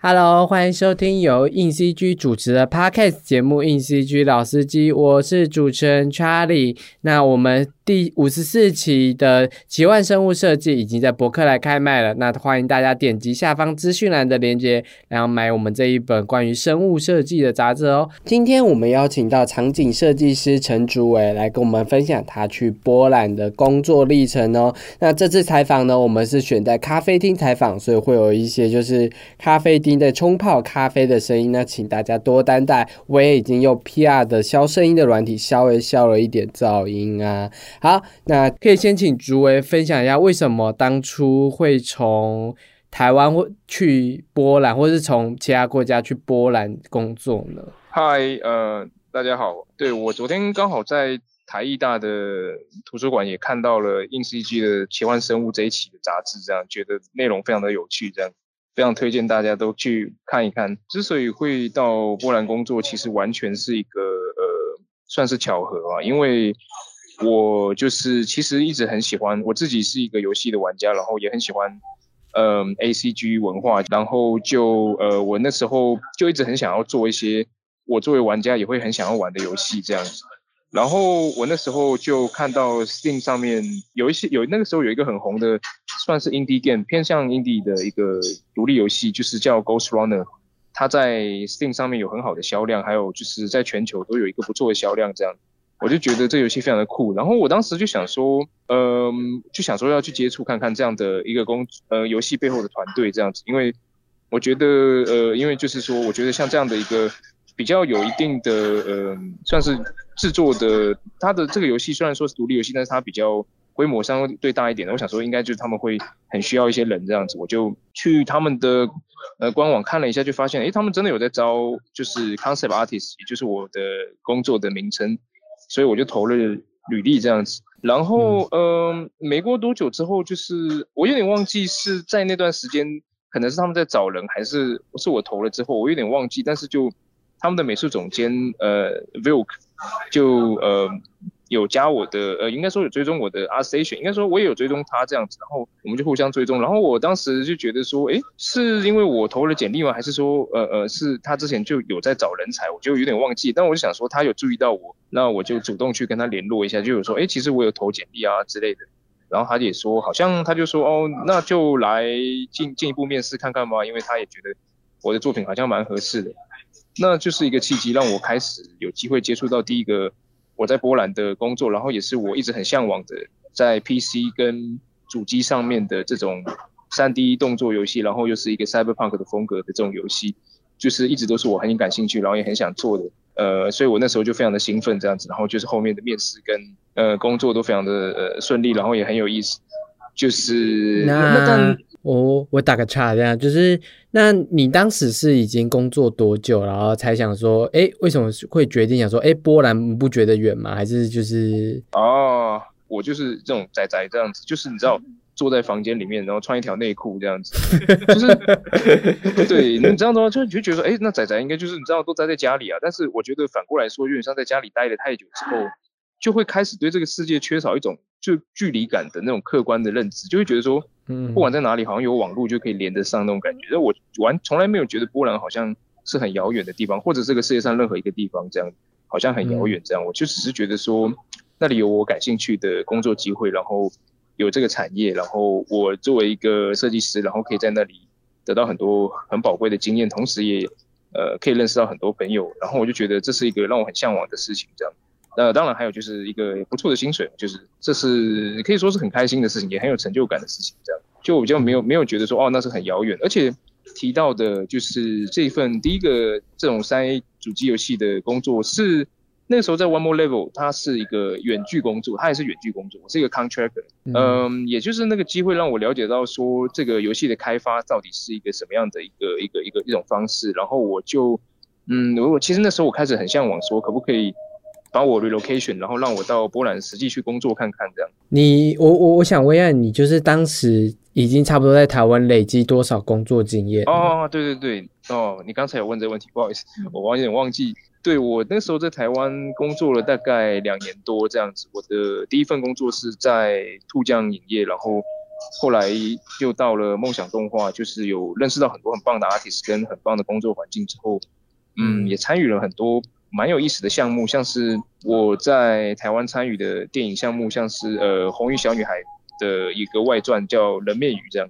Hello，欢迎收听由硬 CG 主持的 Podcast 节目《硬 CG 老司机》，我是主持人 Charlie。那我们第五十四期的奇幻生物设计已经在博客来开卖了，那欢迎大家点击下方资讯栏的链接，然后买我们这一本关于生物设计的杂志哦。今天我们邀请到场景设计师陈竹伟来跟我们分享他去波兰的工作历程哦。那这次采访呢，我们是选在咖啡厅采访，所以会有一些就是咖啡厅的冲泡咖啡的声音，那请大家多担待。我也已经用 PR 的消声音的软体稍微消了一点噪音啊。好，那可以先请竹维分享一下，为什么当初会从台湾或去波兰，或是从其他国家去波兰工作呢？嗨，呃，大家好，对我昨天刚好在台艺大的图书馆也看到了硬 CG 的奇幻生物这一期的杂志，这样觉得内容非常的有趣，这样。非常推荐大家都去看一看。之所以会到波兰工作，其实完全是一个呃，算是巧合啊。因为我就是其实一直很喜欢，我自己是一个游戏的玩家，然后也很喜欢嗯 A C G 文化，然后就呃我那时候就一直很想要做一些我作为玩家也会很想要玩的游戏这样子。然后我那时候就看到 Steam 上面有一些有那个时候有一个很红的，算是 indie game 偏向 indie 的一个独立游戏，就是叫 Ghost Runner，它在 Steam 上面有很好的销量，还有就是在全球都有一个不错的销量，这样我就觉得这游戏非常的酷。然后我当时就想说，嗯，就想说要去接触看看这样的一个工呃游戏背后的团队这样子，因为我觉得呃，因为就是说，我觉得像这样的一个。比较有一定的呃，算是制作的，它的这个游戏虽然说是独立游戏，但是它比较规模相对大一点的。我想说，应该就是他们会很需要一些人这样子，我就去他们的呃官网看了一下，就发现，哎，他们真的有在招，就是 concept artist，也就是我的工作的名称，所以我就投了履历这样子。然后嗯，没过多久之后，就是我有点忘记是在那段时间，可能是他们在找人，还是是我投了之后，我有点忘记，但是就。他们的美术总监呃 Vilk 就呃有加我的呃应该说有追踪我的 Art Station，应该说我也有追踪他这样子，然后我们就互相追踪，然后我当时就觉得说，哎，是因为我投了简历吗？还是说呃呃是他之前就有在找人才？我就有点忘记，但我就想说他有注意到我，那我就主动去跟他联络一下，就有说，哎，其实我有投简历啊之类的，然后他也说，好像他就说，哦，那就来进进一步面试看看吧，因为他也觉得我的作品好像蛮合适的。那就是一个契机，让我开始有机会接触到第一个我在波兰的工作，然后也是我一直很向往的，在 PC 跟主机上面的这种 3D 动作游戏，然后又是一个 Cyberpunk 的风格的这种游戏，就是一直都是我很感兴趣，然后也很想做的。呃，所以我那时候就非常的兴奋这样子，然后就是后面的面试跟呃工作都非常的呃顺利，然后也很有意思。就是那我我打个岔，这样就是，那你当时是已经工作多久，然后才想说，哎，为什么会决定想说，哎，波兰不觉得远吗？还是就是哦，我就是这种仔仔这样子，就是你知道，坐在房间里面，然后穿一条内裤这样子，就是 对，你知道吗？就就觉得说，哎，那仔仔应该就是你知道都待在家里啊，但是我觉得反过来说，有点像在家里待了太久之后。就会开始对这个世界缺少一种就距离感的那种客观的认知，就会觉得说，嗯，不管在哪里，好像有网络就可以连得上那种感觉。那我完从来没有觉得波兰好像是很遥远的地方，或者这个世界上任何一个地方这样好像很遥远这样。我就只是觉得说，那里有我感兴趣的工作机会，然后有这个产业，然后我作为一个设计师，然后可以在那里得到很多很宝贵的经验，同时也呃可以认识到很多朋友，然后我就觉得这是一个让我很向往的事情这样。那当然还有就是一个不错的薪水，就是这是可以说是很开心的事情，也很有成就感的事情。这样就比较没有没有觉得说哦那是很遥远，而且提到的就是这份第一个这种三 A 主机游戏的工作是那个时候在 One More Level，它是一个远距工作，它也是远距工作，我是一个 contractor。嗯，也就是那个机会让我了解到说这个游戏的开发到底是一个什么样的一个一个一个一种方式，然后我就嗯，我其实那时候我开始很向往说可不可以。把我 relocation，然后让我到波兰实际去工作看看，这样。你我我我想问一下，你就是当时已经差不多在台湾累积多少工作经验？哦，对对对，哦，你刚才有问这个问题，不好意思，我有点忘记。对我那时候在台湾工作了大概两年多这样子。我的第一份工作是在兔酱影业，然后后来又到了梦想动画，就是有认识到很多很棒的 artist 跟很棒的工作环境之后，嗯，也参与了很多蛮有意思的项目，像是我在台湾参与的电影项目，像是呃《红衣小女孩》的一个外传叫《人面鱼》这样。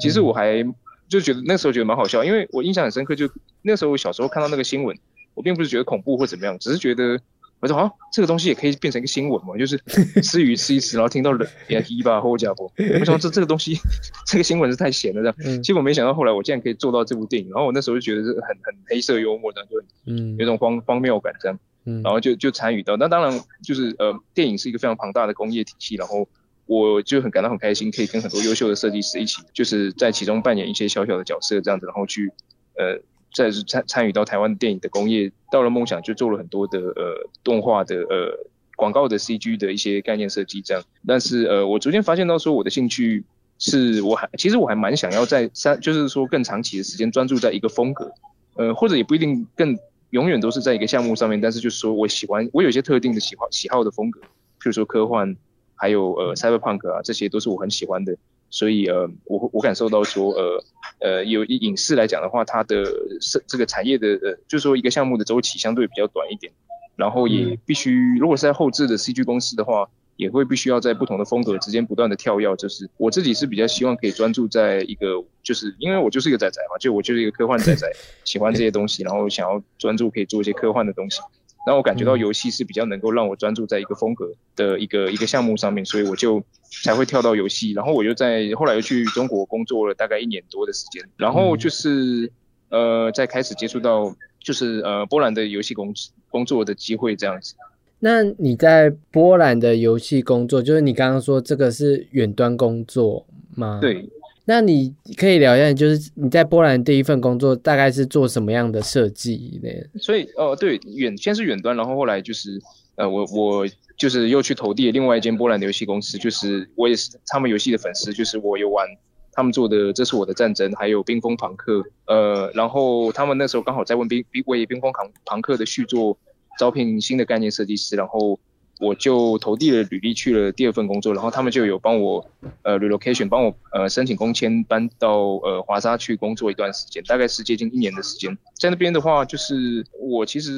其实我还就觉得那时候觉得蛮好笑，因为我印象很深刻，就那时候我小时候看到那个新闻，我并不是觉得恐怖或怎么样，只是觉得。我说啊，这个东西也可以变成一个新闻嘛，就是吃鱼吃一吃，然后听到人也一吧或者不，我想这这个东西，这个新闻是太闲了这样。结果没想到后来我竟然可以做到这部电影，然后我那时候就觉得是很很黑色幽默的，就嗯有种荒荒谬感这样，然后就就参与到。那当然就是呃，电影是一个非常庞大的工业体系，然后我就很感到很开心，可以跟很多优秀的设计师一起，就是在其中扮演一些小小的角色这样子，然后去呃。再是参参与到台湾电影的工业，到了梦想就做了很多的呃动画的呃广告的 CG 的一些概念设计这样。但是呃我逐渐发现到说我的兴趣是我还其实我还蛮想要在三就是说更长期的时间专注在一个风格，呃或者也不一定更永远都是在一个项目上面。但是就是说我喜欢我有一些特定的喜好喜好的风格，譬如说科幻，还有呃 cyberpunk 啊，这些都是我很喜欢的。所以呃，我我感受到说，呃呃，有影视来讲的话，它的是这个产业的呃，就是说一个项目的周期相对比较短一点，然后也必须，如果是在后置的 CG 公司的话，也会必须要在不同的风格之间不断的跳跃。就是我自己是比较希望可以专注在一个，就是因为我就是一个仔仔嘛，就我就是一个科幻仔仔，喜欢这些东西，然后想要专注可以做一些科幻的东西。然后我感觉到游戏是比较能够让我专注在一个风格的一个一个项目上面，所以我就才会跳到游戏。然后我又在后来又去中国工作了大概一年多的时间，然后就是呃再开始接触到就是呃波兰的游戏工工作的机会这样子。那你在波兰的游戏工作，就是你刚刚说这个是远端工作吗？对。那你可以聊一下，就是你在波兰第一份工作大概是做什么样的设计呢？所以，哦，对，远先是远端，然后后来就是，呃，我我就是又去投递另外一间波兰的游戏公司，就是我也是他们游戏的粉丝，就是我有玩他们做的《这是我的战争》，还有《冰封朋克》，呃，然后他们那时候刚好在问冰冰为《冰封朋朋克》的续作招聘新的概念设计师，然后。我就投递了履历去了第二份工作，然后他们就有帮我呃 relocation，帮我呃申请工签搬到呃华沙去工作一段时间，大概是接近一年的时间。在那边的话，就是我其实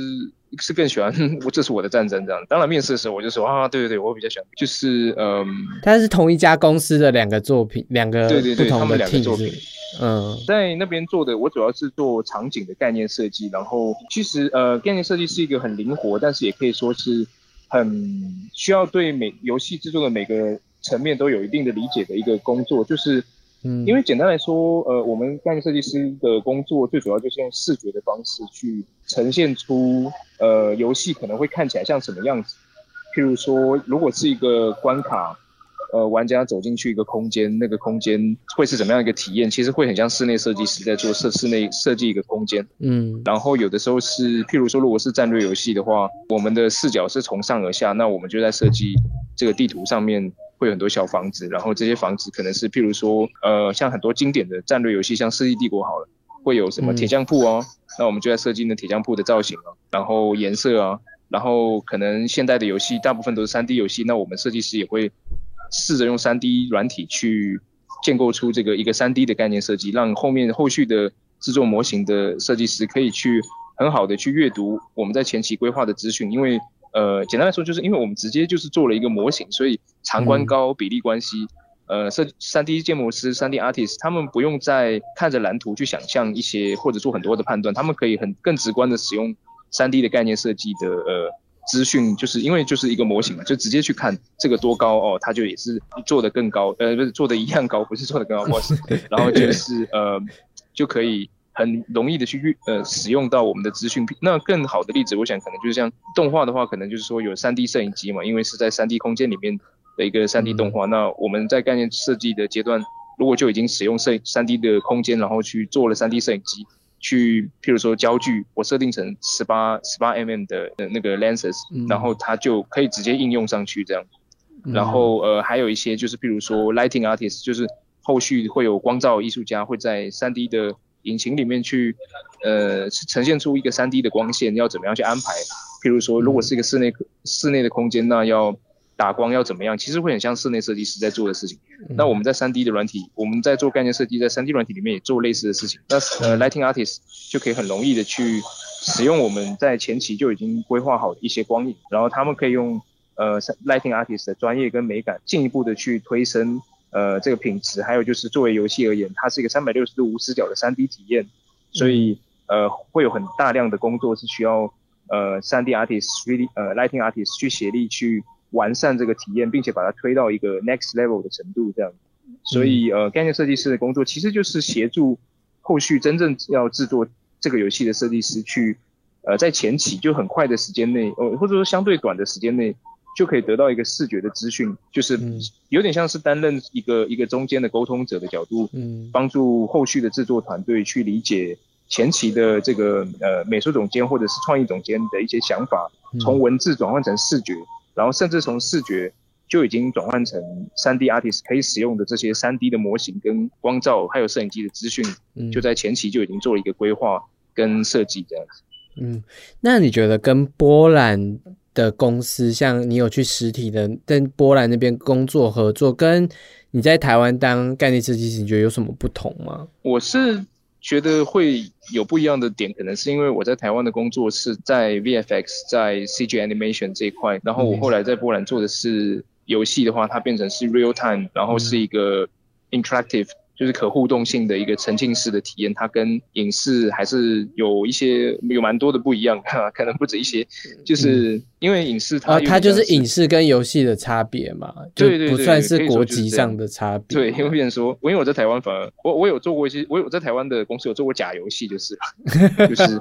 是更喜欢 我这是我的战争这样。当然面试的时候我就说啊，对对对，我比较喜欢，就是嗯，它是同一家公司的两个作品，两个对对对，他们两个作品，嗯，在那边做的我主要是做场景的概念设计，然后其实呃概念设计是一个很灵活，但是也可以说是。很需要对每游戏制作的每个层面都有一定的理解的一个工作，就是，嗯，因为简单来说，呃，我们概念设计师的工作最主要就是用视觉的方式去呈现出，呃，游戏可能会看起来像什么样子。譬如说，如果是一个关卡。呃，玩家走进去一个空间，那个空间会是怎么样一个体验？其实会很像室内设计师在做设室内设计一个空间。嗯，然后有的时候是，譬如说，如果是战略游戏的话，我们的视角是从上而下，那我们就在设计这个地图上面会有很多小房子，然后这些房子可能是譬如说，呃，像很多经典的战略游戏，像《世纪帝国》好了，会有什么铁匠铺哦，那我们就在设计那铁匠铺的造型啊，然后颜色啊，然后可能现代的游戏大部分都是 3D 游戏，那我们设计师也会。试着用 3D 软体去建构出这个一个 3D 的概念设计，让后面后续的制作模型的设计师可以去很好的去阅读我们在前期规划的资讯。因为呃，简单来说，就是因为我们直接就是做了一个模型，所以长宽高比例关系，呃，设 3D 建模师、3D artist 他们不用再看着蓝图去想象一些或者做很多的判断，他们可以很更直观的使用 3D 的概念设计的呃。资讯就是因为就是一个模型嘛，就直接去看这个多高哦，它就也是做的更高，呃，不是做的一样高，不是做的更高，然后就是呃，就可以很容易的去呃使用到我们的资讯。那更好的例子，我想可能就是像动画的话，可能就是说有 3D 摄影机嘛，因为是在 3D 空间里面的一个 3D 动画。那我们在概念设计的阶段，如果就已经使用摄 3D 的空间，然后去做了 3D 摄影机。去，譬如说焦距，我设定成十八十八 mm 的那个 lenses，然后它就可以直接应用上去这样。然后呃，还有一些就是譬如说 lighting artist，就是后续会有光照艺术家会在 3D 的引擎里面去呃呈现出一个 3D 的光线，要怎么样去安排？譬如说，如果是一个室内室内的空间，那要打光要怎么样，其实会很像室内设计师在做的事情。那我们在三 D 的软体，我们在做概念设计，在三 D 软体里面也做类似的事情。那呃，Lighting Artist 就可以很容易的去使用我们在前期就已经规划好的一些光影，然后他们可以用呃 Lighting Artist 的专业跟美感，进一步的去推升呃这个品质。还有就是作为游戏而言，它是一个三百六十度无死角的三 D 体验，所以呃会有很大量的工作是需要呃三 D Artist、3D 呃 Lighting Artist 去协力去。完善这个体验，并且把它推到一个 next level 的程度，这样。所以，呃，概念设计师的工作其实就是协助后续真正要制作这个游戏的设计师去，呃，在前期就很快的时间内，呃，或者说相对短的时间内，就可以得到一个视觉的资讯，就是有点像是担任一个一个中间的沟通者的角度，嗯，帮助后续的制作团队去理解前期的这个呃美术总监或者是创意总监的一些想法，从文字转换成视觉。然后甚至从视觉就已经转换成三 D artist 可以使用的这些三 D 的模型跟光照，还有摄影机的资讯，就在前期就已经做了一个规划跟设计这样子。嗯，那你觉得跟波兰的公司，像你有去实体的跟波兰那边工作合作，跟你在台湾当概念设计师，你觉得有什么不同吗？我是。觉得会有不一样的点，可能是因为我在台湾的工作是在 VFX，在 CG animation 这一块，然后我后来在波兰做的是游戏的话，它变成是 real time，然后是一个 interactive。就是可互动性的一个沉浸式的体验，它跟影视还是有一些有蛮多的不一样，可能不止一些。就是因为影视它它就是影视跟游戏的差别嘛，对对对，不算是国籍上的差别。对，因为别人说，我因为我在台湾，反而我我有做过一些，我有在台湾的公司有做过假游戏，就是就 是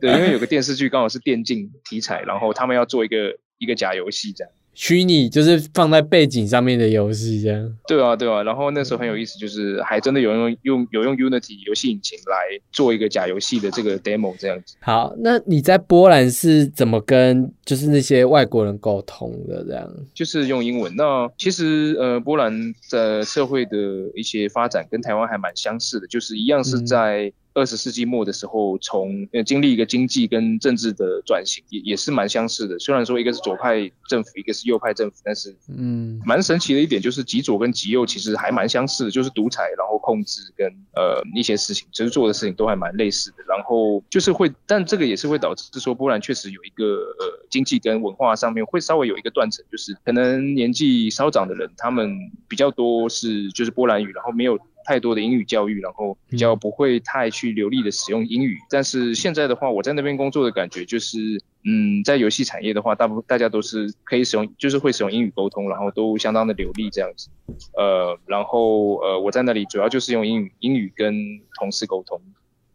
对，因为有个电视剧刚好是电竞题材，然后他们要做一个一个假游戏这样。虚拟就是放在背景上面的游戏，这样。对啊，对啊。然后那时候很有意思，就是还真的有用用有用 Unity 游戏引擎来做一个假游戏的这个 demo 这样子。好，那你在波兰是怎么跟就是那些外国人沟通的？这样就是用英文。那其实呃，波兰的社会的一些发展跟台湾还蛮相似的，就是一样是在。二十世纪末的时候，从呃经历一个经济跟政治的转型，也也是蛮相似的。虽然说一个是左派政府，一个是右派政府，但是嗯，蛮神奇的一点就是极左跟极右其实还蛮相似的，就是独裁，然后控制跟呃一些事情，其实做的事情都还蛮类似的。然后就是会，但这个也是会导致说波兰确实有一个呃经济跟文化上面会稍微有一个断层，就是可能年纪稍长的人，他们比较多是就是波兰语，然后没有。太多的英语教育，然后比较不会太去流利的使用英语。但是现在的话，我在那边工作的感觉就是，嗯，在游戏产业的话，大部分大家都是可以使用，就是会使用英语沟通，然后都相当的流利这样子。呃，然后呃，我在那里主要就是用英语，英语跟同事沟通。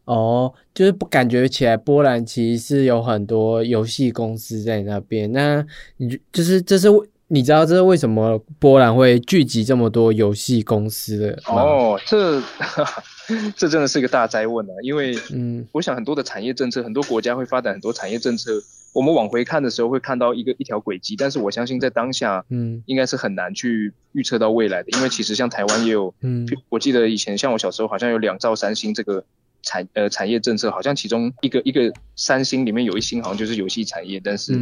哦，就是不感觉起来波兰其实是有很多游戏公司在那边。那你就是这是。你知道这是为什么波兰会聚集这么多游戏公司的哦，这 这真的是一个大灾问啊！因为嗯，我想很多的产业政策，很多国家会发展很多产业政策。我们往回看的时候会看到一个一条轨迹，但是我相信在当下，嗯，应该是很难去预测到未来的。因为其实像台湾也有，嗯，我记得以前像我小时候好像有两兆三星这个。产呃产业政策好像其中一个一个三星里面有一星好像就是游戏产业，但是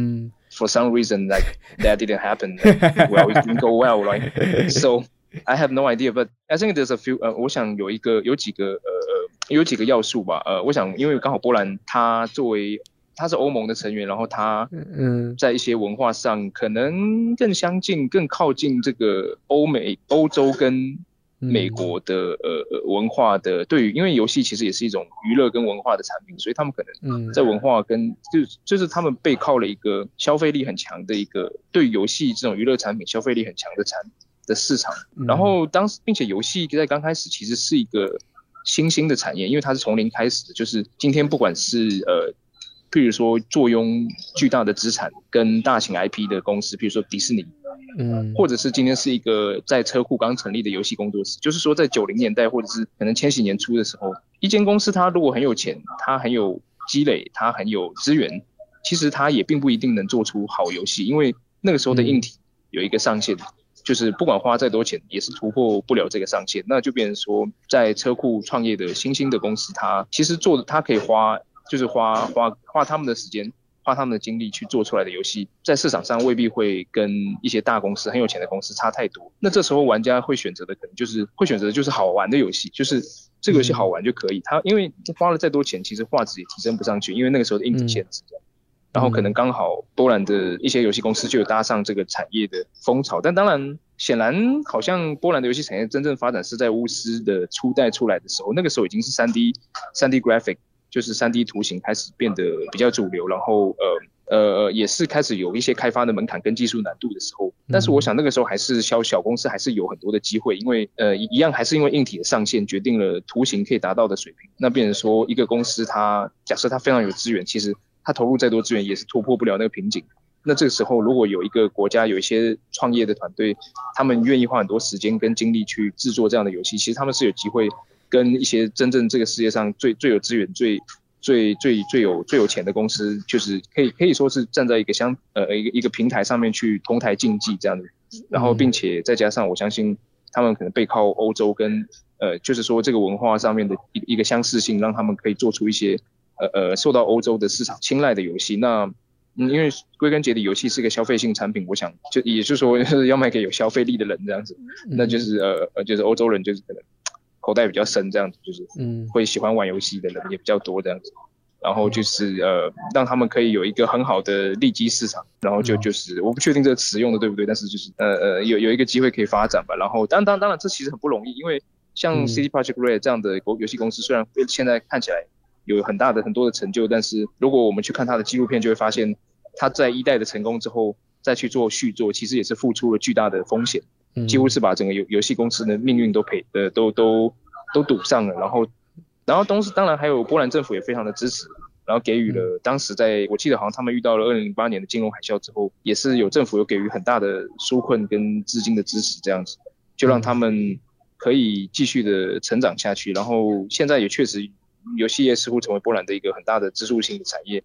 for some reason like that didn't happen. Well, it didn't go well, right? So I have no idea, but I think there's a few. 呃，我想有一个有几个呃呃有几个要素吧。呃，我想因为刚好波兰它作为它是欧盟的成员，然后它嗯在一些文化上可能更相近、更靠近这个欧美、欧洲跟。美国的呃文化的对于，因为游戏其实也是一种娱乐跟文化的产品，所以他们可能在文化跟就就是他们背靠了一个消费力很强的一个对游戏这种娱乐产品消费力很强的产的市场。然后当时并且游戏在刚开始其实是一个新兴的产业，因为它是从零开始的，就是今天不管是呃。譬如说，坐拥巨大的资产跟大型 IP 的公司，譬如说迪士尼，嗯，或者是今天是一个在车库刚成立的游戏工作室，就是说在九零年代或者是可能千禧年初的时候，一间公司它如果很有钱，它很有积累，它很有资源，其实它也并不一定能做出好游戏，因为那个时候的硬体有一个上限，就是不管花再多钱，也是突破不了这个上限。那就变成说，在车库创业的新兴的公司，它其实做的它可以花。就是花花花他们的时间，花他们的精力去做出来的游戏，在市场上未必会跟一些大公司很有钱的公司差太多。那这时候玩家会选择的可能就是会选择就是好玩的游戏，就是这个游戏好玩就可以。他因为花了再多钱，其实画质也提升不上去，因为那个时候的硬体限制。然后可能刚好波兰的一些游戏公司就有搭上这个产业的风潮，但当然显然好像波兰的游戏产业真正发展是在巫师的初代出来的时候，那个时候已经是三 D 三 D graphic 就是三 D 图形开始变得比较主流，然后呃呃也是开始有一些开发的门槛跟技术难度的时候。但是我想那个时候还是小小公司还是有很多的机会，因为呃一样还是因为硬体的上限决定了图形可以达到的水平。那变成说一个公司它假设它非常有资源，其实。它投入再多资源也是突破不了那个瓶颈。那这个时候，如果有一个国家有一些创业的团队，他们愿意花很多时间跟精力去制作这样的游戏，其实他们是有机会跟一些真正这个世界上最最有资源、最最最最有最有钱的公司，就是可以可以说是站在一个相呃一个一个平台上面去同台竞技这样的。然后，并且再加上我相信他们可能背靠欧洲跟呃，就是说这个文化上面的一一个相似性，让他们可以做出一些。呃呃，受到欧洲的市场青睐的游戏，那嗯，因为归根结底，游戏是一个消费性产品，我想就也就是说，要卖给有消费力的人这样子，那就是呃呃，就是欧洲人就是可能口袋比较深这样子，就是嗯，会喜欢玩游戏的人也比较多这样子，然后就是呃，让他们可以有一个很好的利基市场，然后就就是我不确定这个词用的对不对，但是就是呃呃，有有一个机会可以发展吧，然后当当当然这其实很不容易，因为像 City Project Red 这样的游游戏公司，虽然现在看起来。有很大的很多的成就，但是如果我们去看他的纪录片，就会发现他在一代的成功之后，再去做续作，其实也是付出了巨大的风险，几乎是把整个游游戏公司的命运都赔呃都都都赌上了。然后，然后同时当然还有波兰政府也非常的支持，然后给予了当时在我记得好像他们遇到了二零零八年的金融海啸之后，也是有政府有给予很大的纾困跟资金的支持，这样子就让他们可以继续的成长下去。然后现在也确实。游戏业似乎成为波兰的一个很大的支柱性的产业，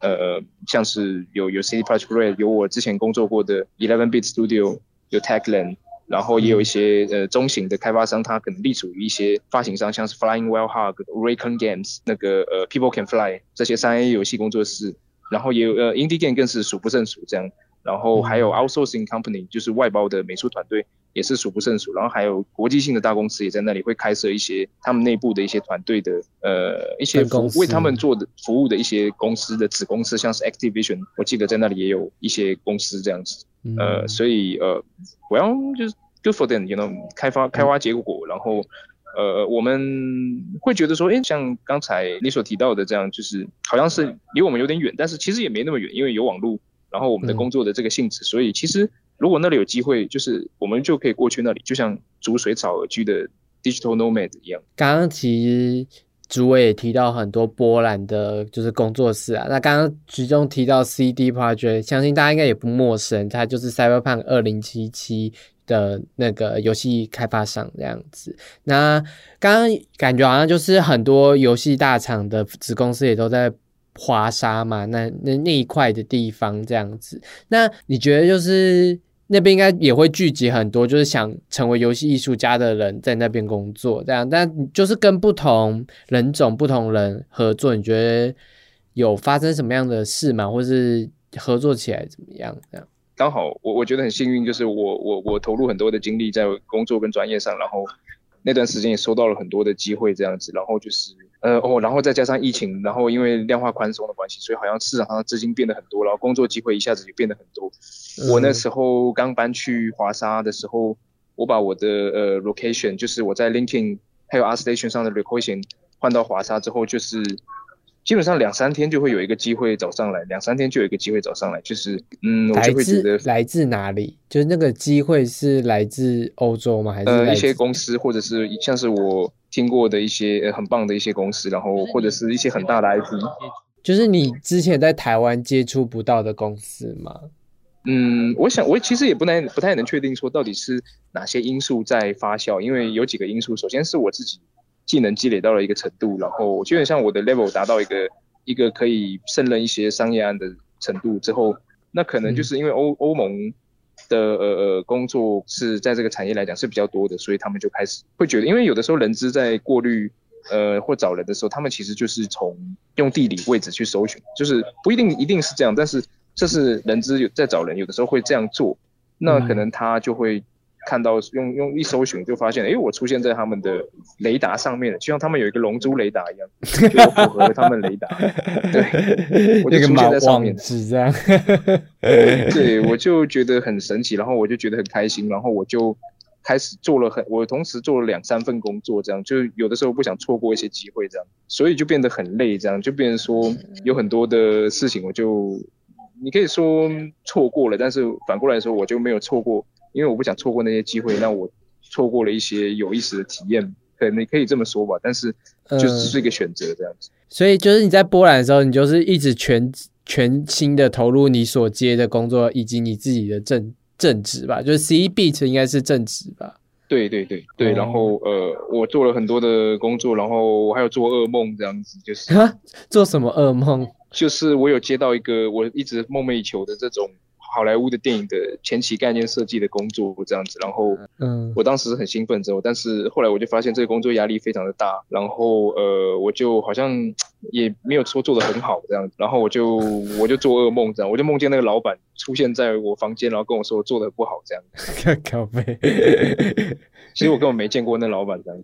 呃，像是有有 CD Projekt Red，有我之前工作过的 Eleven Bit Studio，有 Techland，然后也有一些呃中型的开发商，它可能隶属于一些发行商，像是 Flying Wild Hog、Raycon Games，那个呃 People Can Fly 这些三 A 游戏工作室，然后也有呃 Indie Game 更是数不胜数这样，然后还有 Outsourcing Company，就是外包的美术团队。也是数不胜数，然后还有国际性的大公司也在那里会开设一些他们内部的一些团队的呃一些服为他们做的服务的一些公司的子公司，像是 Activision，我记得在那里也有一些公司这样子，呃，所以呃，，Well，就是 good for them，you know，开发开发结果，然后呃，我们会觉得说，哎，像刚才你所提到的这样，就是好像是离我们有点远，但是其实也没那么远，因为有网络，然后我们的工作的这个性质，所以其实。如果那里有机会，就是我们就可以过去那里，就像逐水草而居的 digital nomad 一样。刚刚其实主委也提到很多波兰的，就是工作室啊。那刚刚其中提到 CD Project，相信大家应该也不陌生，它就是 Cyberpunk 二零七七的那个游戏开发商这样子。那刚刚感觉好像就是很多游戏大厂的子公司也都在。华沙嘛，那那那一块的地方这样子，那你觉得就是那边应该也会聚集很多，就是想成为游戏艺术家的人在那边工作这样，但就是跟不同人种、不同人合作，你觉得有发生什么样的事吗？或是合作起来怎么样？这样刚好我我觉得很幸运，就是我我我投入很多的精力在工作跟专业上，然后那段时间也收到了很多的机会这样子，然后就是。呃哦，然后再加上疫情，然后因为量化宽松的关系，所以好像市场上的资金变得很多，然后工作机会一下子就变得很多。我那时候刚搬去华沙的时候，我把我的呃 location，就是我在 LinkedIn 还有 ArtStation 上的 location 换到华沙之后，就是基本上两三天就会有一个机会找上来，两三天就有一个机会找上来，就是嗯，我就会觉得来自哪里？就是那个机会是来自欧洲吗？还是呃一些公司，或者是像是我。听过的一些很棒的一些公司，然后或者是一些很大的 IP，就是你之前在台湾接触不到的公司吗？嗯，我想我其实也不能不太能确定说到底是哪些因素在发酵，因为有几个因素，首先是我自己技能积累到了一个程度，然后基本上我的 level 达到一个一个可以胜任一些商业案的程度之后，那可能就是因为欧欧盟。的呃呃工作是在这个产业来讲是比较多的，所以他们就开始会觉得，因为有的时候人资在过滤呃或找人的时候，他们其实就是从用地理位置去搜寻，就是不一定一定是这样，但是这是人资有在找人，有的时候会这样做，那可能他就会。看到用用一搜寻就发现，哎，我出现在他们的雷达上面了，就像他们有一个龙珠雷达一样，就符合他们雷达。对，我就出现在上面。是这样。对，我就觉得很神奇，然后我就觉得很开心，然后我就开始做了很，我同时做了两三份工作，这样就有的时候不想错过一些机会，这样，所以就变得很累，这样就变成说有很多的事情，我就你可以说错过了，但是反过来说，我就没有错过。因为我不想错过那些机会，那我错过了一些有意思的体验，可能你可以这么说吧。但是就只是一个选择这样子。所以就是你在波兰的时候，你就是一直全全心的投入你所接的工作，以及你自己的正正职吧。就是 C beat 应该是正职吧？对对对对。然后呃，我做了很多的工作，然后我还有做噩梦这样子，就是做什么噩梦？就是我有接到一个我一直梦寐以求的这种。好莱坞的电影的前期概念设计的工作这样子，然后，嗯，我当时很兴奋之后，但是后来我就发现这个工作压力非常的大，然后呃，我就好像也没有说做的很好这样子，然后我就我就做噩梦这样，我就梦见那个老板出现在我房间，然后跟我说做的不好这样。咖啡，其实我根本没见过那老板这样。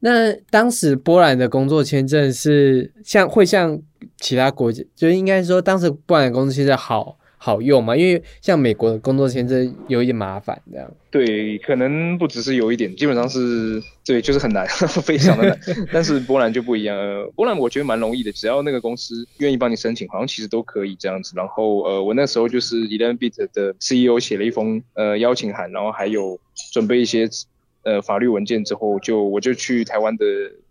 那当时波兰的工作签证是像会像其他国家，就应该说当时波兰的工作签证好。好用吗？因为像美国的工作签证有一点麻烦，这样。对，可能不只是有一点，基本上是对，就是很难，非常的难。但是波兰就不一样，呃，波兰我觉得蛮容易的，只要那个公司愿意帮你申请，好像其实都可以这样子。然后呃，我那时候就是 Eleven Bit 的 CEO 写了一封呃邀请函，然后还有准备一些呃法律文件之后，就我就去台湾的。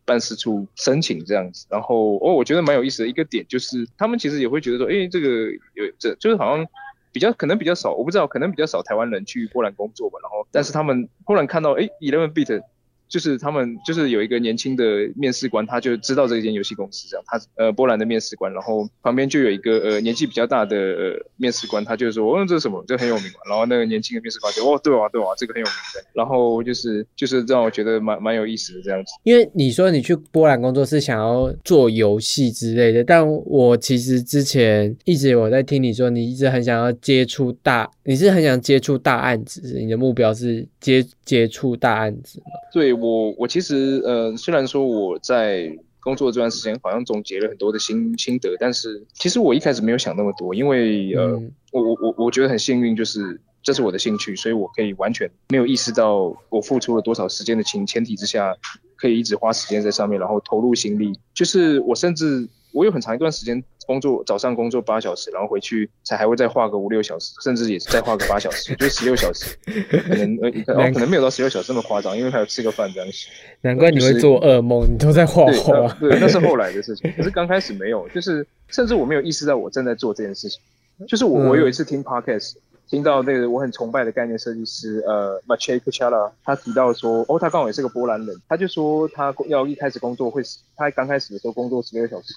办事处申请这样子，然后哦，我觉得蛮有意思的一个点就是，他们其实也会觉得说，哎，这个有这就是好像比较可能比较少，我不知道可能比较少台湾人去波兰工作吧，然后但是他们忽然看到，哎，Eleven Bit。就是他们就是有一个年轻的面试官，他就知道这间游戏公司这样，他呃波兰的面试官，然后旁边就有一个呃年纪比较大的呃面试官，他就说哦这是什么，这很有名嘛，然后那个年轻的面试官就哦对啊对啊，这个很有名的，然后就是就是让我觉得蛮蛮有意思的这样子。因为你说你去波兰工作是想要做游戏之类的，但我其实之前一直有在听你说，你一直很想要接触大，你是很想接触大案子，你的目标是接接触大案子吗？对。我我其实呃，虽然说我在工作这段时间好像总结了很多的心心得，但是其实我一开始没有想那么多，因为呃，我我我我觉得很幸运，就是这是我的兴趣，所以我可以完全没有意识到我付出了多少时间的情前提之下，可以一直花时间在上面，然后投入心力，就是我甚至。我有很长一段时间工作，早上工作八小时，然后回去才还会再画个五六小时，甚至也是再画个八小时，就十六小时，可能呃可能没有到十六小时这么夸张，因为还有吃个饭这样子。难怪你会做噩梦，你都在画画。对，那是后来的事情，可是刚开始没有，就是甚至我没有意识到我正在做这件事情。就是我我有一次听 podcast，听到那个我很崇拜的概念设计师呃 m a c h e k u c h a l a 他提到说，哦，他刚好也是个波兰人，他就说他要一开始工作会，他刚开始的时候工作十六小时。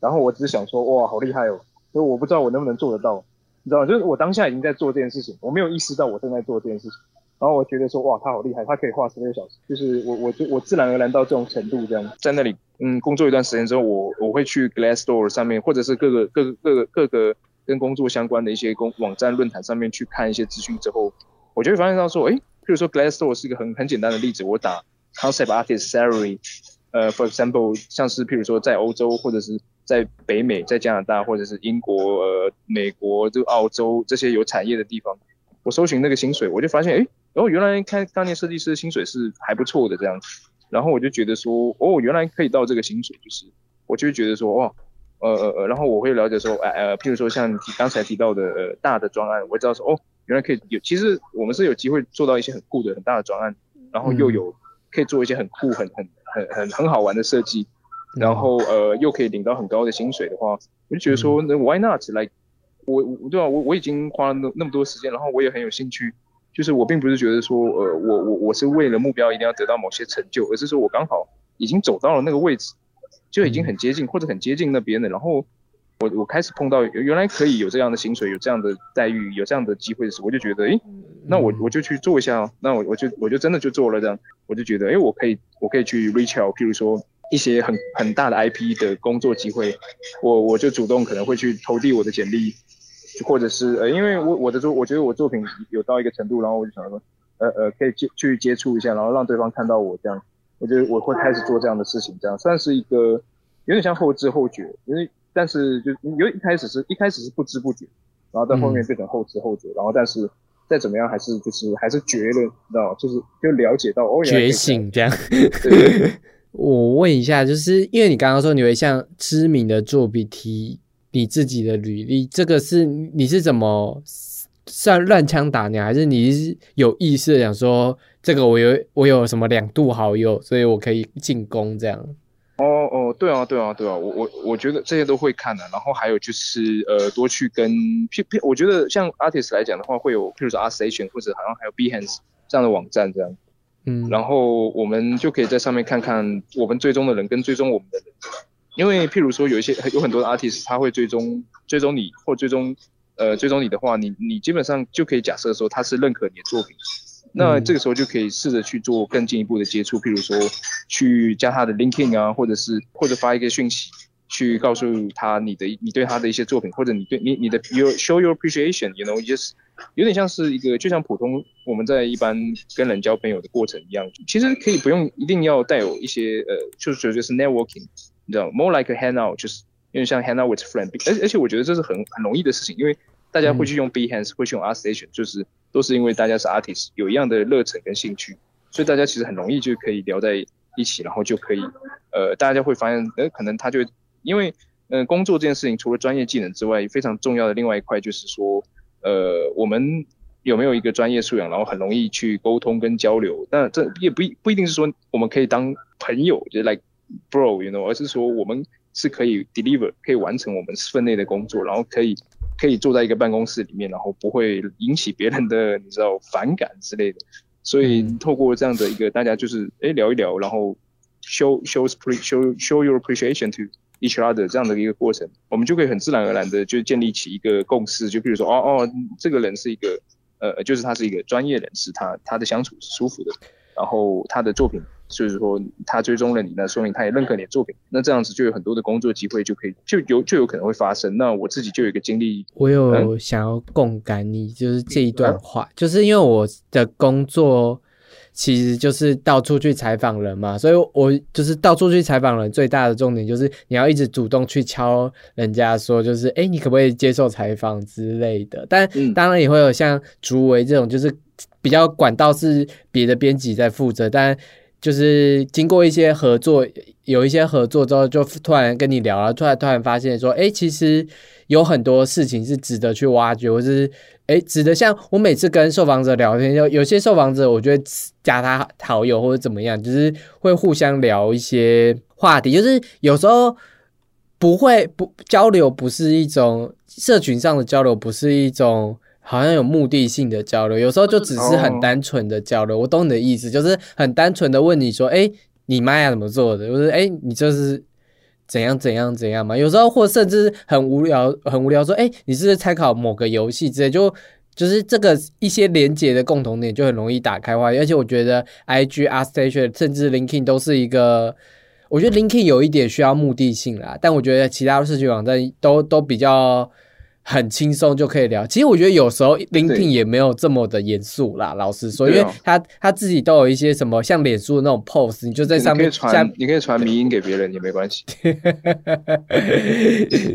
然后我只是想说，哇，好厉害哦！所以我不知道我能不能做得到，你知道吗？就是我当下已经在做这件事情，我没有意识到我正在做这件事情。然后我觉得说，哇，他好厉害，他可以画十六小时，就是我，我就我自然而然到这种程度，这样在那里，嗯，工作一段时间之后，我我会去 Glassdoor 上面，或者是各个各个各个各个跟工作相关的一些工网站论坛上面去看一些资讯之后，我就会发现到说，哎，譬如说 Glassdoor 是一个很很简单的例子，我打 Concept Artist Salary，呃，For example，像是譬如说在欧洲或者是在北美，在加拿大或者是英国、呃美国、就澳洲这些有产业的地方，我搜寻那个薪水，我就发现，哎，然后原来看当年设计师的薪水是还不错的这样子，然后我就觉得说，哦，原来可以到这个薪水，就是我就觉得说，哇，呃呃呃，然后我会了解说，哎呃，譬如说像提刚才提到的呃大的专案，我知道说，哦，原来可以有，其实我们是有机会做到一些很酷的很大的专案，然后又有可以做一些很酷很很很很很好玩的设计。然后呃又可以领到很高的薪水的话，我就觉得说那 Why not？来，我我对吧？我我已经花了那那么多时间，然后我也很有兴趣。就是我并不是觉得说呃我我我是为了目标一定要得到某些成就，而是说我刚好已经走到了那个位置，就已经很接近或者很接近那边的。然后我我开始碰到原来可以有这样的薪水，有这样的待遇，有这样的机会的时候，我就觉得诶，那我我就去做一下。那我我就我就真的就做了这样，我就觉得诶，我可以我可以去 reach out，譬如说。一些很很大的 IP 的工作机会，我我就主动可能会去投递我的简历，或者是呃，因为我我的作，我觉得我作品有到一个程度，然后我就想说，呃呃，可以接去接触一下，然后让对方看到我这样，我觉得我会开始做这样的事情，这样算是一个有点像后知后觉，因为但是就因为一开始是一开始是不知不觉，然后到后面变成后知后觉，然后但是再怎么样还是就是还是觉了，知道就是就了解到哦，觉醒这样。对。我问一下，就是因为你刚刚说你会向知名的作品提你自己的履历，这个是你是怎么算乱枪打鸟，还是你是有意识的想说这个我有我有什么两度好友，所以我可以进攻这样？哦哦，对啊对啊对啊，我我我觉得这些都会看的，然后还有就是呃多去跟我觉得像 artist 来讲的话，会有譬如说 Art Station 或者好像还有 Behance 这样的网站这样。嗯，然后我们就可以在上面看看我们追踪的人跟追踪我们的人，因为譬如说有一些有很多的 artist 他会追踪追踪你或追踪呃追踪你的话，你你基本上就可以假设说他是认可你的作品，那这个时候就可以试着去做更进一步的接触，譬如说去加他的 linking 啊，或者是或者发一个讯息。去告诉他你的你对他的一些作品，或者你对你你的 you show your appreciation，you know，just 有点像是一个就像普通我们在一般跟人交朋友的过程一样，其实可以不用一定要带有一些呃，就是就是 networking，你知道，more like a hangout，就是有点像 hangout with friend，而而且我觉得这是很很容易的事情，因为大家会去用 Behance，会去用 ArtStation，就是都是因为大家是 artist，有一样的热忱跟兴趣，所以大家其实很容易就可以聊在一起，然后就可以呃，大家会发现，呃，可能他就。因为，嗯，工作这件事情除了专业技能之外，非常重要的另外一块就是说，呃，我们有没有一个专业素养，然后很容易去沟通跟交流。那这也不不一定是说我们可以当朋友，就是 like bro，you know，而是说我们是可以 deliver，可以完成我们分内的工作，然后可以可以坐在一个办公室里面，然后不会引起别人的你知道反感之类的。所以透过这样的一个大家就是哎聊一聊，然后 show show show show your appreciation to each other 这样的一个过程，我们就可以很自然而然的就建立起一个共识。就比如说，哦哦，这个人是一个，呃，就是他是一个专业人士，他他的相处是舒服的，然后他的作品，就是说他追踪了你，那说明他也认可你的作品。那这样子就有很多的工作机会就可以就有就有可能会发生。那我自己就有一个经历，我有想要共感你就是这一段话，就是因为我的工作。其实就是到处去采访人嘛，所以我就是到处去采访人。最大的重点就是你要一直主动去敲人家说，就是哎，你可不可以接受采访之类的。但当然也会有像竹围这种，就是比较管道是别的编辑在负责，但就是经过一些合作，有一些合作之后，就突然跟你聊了，突然突然发现说，哎，其实有很多事情是值得去挖掘，或是。哎，指的像我每次跟受访者聊天，就有些受访者，我觉得加他好友或者怎么样，就是会互相聊一些话题。就是有时候不会不交流，不是一种社群上的交流，不是一种好像有目的性的交流。有时候就只是很单纯的交流。我懂你的意思，就是很单纯的问你说：“哎，你妈呀怎么做的？”或者“哎，你就是。”怎样怎样怎样嘛？有时候或甚至很无聊，很无聊，说哎，你是不是参考某个游戏之类，就就是这个一些连接的共同点就很容易打开话。而且我觉得 I G R Station 甚至 Linkin 都是一个，我觉得 Linkin 有一点需要目的性啦，但我觉得其他的社群网站都都比较。很轻松就可以聊，其实我觉得有时候 LinkedIn 也没有这么的严肃啦，老实说，因为他他自己都有一些什么像脸书的那种 pose，你就在上面传，你可以传迷音给别人也没关系，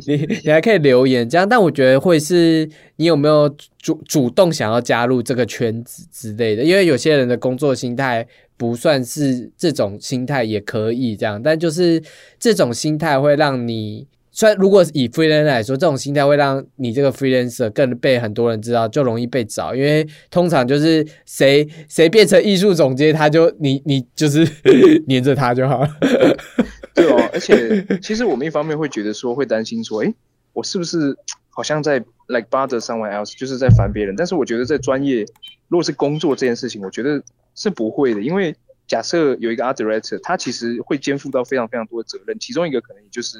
你你还可以留言这样，但我觉得会是你有没有主主动想要加入这个圈子之类的，因为有些人的工作心态不算是这种心态也可以这样，但就是这种心态会让你。虽然如果以 freelancer 来说，这种心态会让你这个 freelancer 更被很多人知道，就容易被找。因为通常就是谁谁变成艺术总监，他就你你就是 黏着他就好。对哦，而且其实我们一方面会觉得说会担心说，哎，我是不是 好像在 like bother someone else，就是在烦别人。但是我觉得在专业，如果是工作这件事情，我觉得是不会的。因为假设有一个 art director，他其实会肩负到非常非常多的责任，其中一个可能也就是。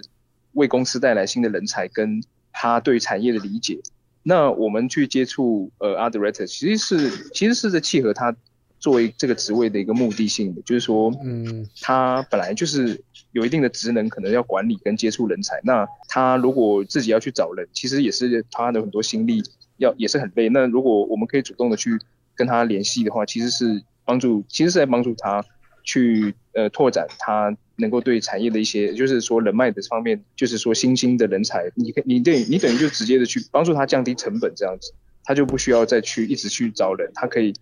为公司带来新的人才，跟他对产业的理解。那我们去接触呃，art director，其实是其实是在契合他作为这个职位的一个目的性的，就是说，嗯，他本来就是有一定的职能，可能要管理跟接触人才。那他如果自己要去找人，其实也是他的很多心力要也是很累。那如果我们可以主动的去跟他联系的话，其实是帮助，其实是在帮助他去呃拓展他能够对产业的一些，就是说人脉的方面，就是说新兴的人才，你你等你等于就直接的去帮助他降低成本这样子。他就不需要再去一直去找人，他可以，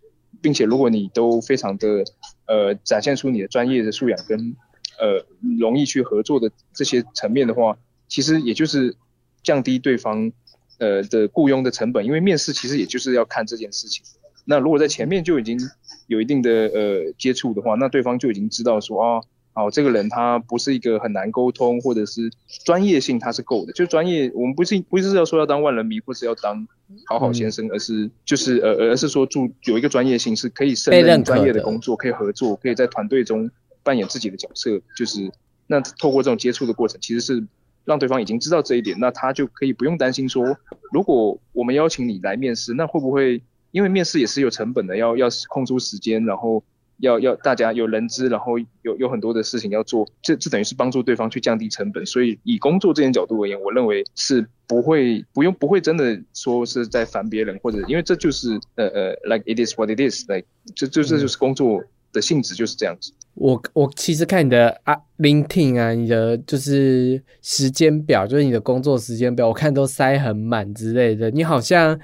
并且如果你都非常的呃展现出你的专业的素养跟呃容易去合作的这些层面的话，其实也就是降低对方呃的雇佣的成本，因为面试其实也就是要看这件事情。那如果在前面就已经有一定的呃接触的话，那对方就已经知道说啊。好，这个人他不是一个很难沟通，或者是专业性他是够的。就专业，我们不是不是要说要当万人迷，或是要当好好先生，而是就是呃，而是说注有一个专业性是可以胜任专业的工作，可以合作，可以在团队中扮演自己的角色。就是那透过这种接触的过程，其实是让对方已经知道这一点，那他就可以不用担心说，如果我们邀请你来面试，那会不会因为面试也是有成本的，要要空出时间，然后。要要大家有人资，然后有有很多的事情要做，这这等于是帮助对方去降低成本。所以以工作这件角度而言，我认为是不会不用不会真的说是在烦别人，或者因为这就是呃呃，like it is what it is，like 这就这就是工作的性质就是这样子。我我其实看你的啊 LinkedIn 啊，你的就是时间表，就是你的工作时间表，我看都塞很满之类的。你好像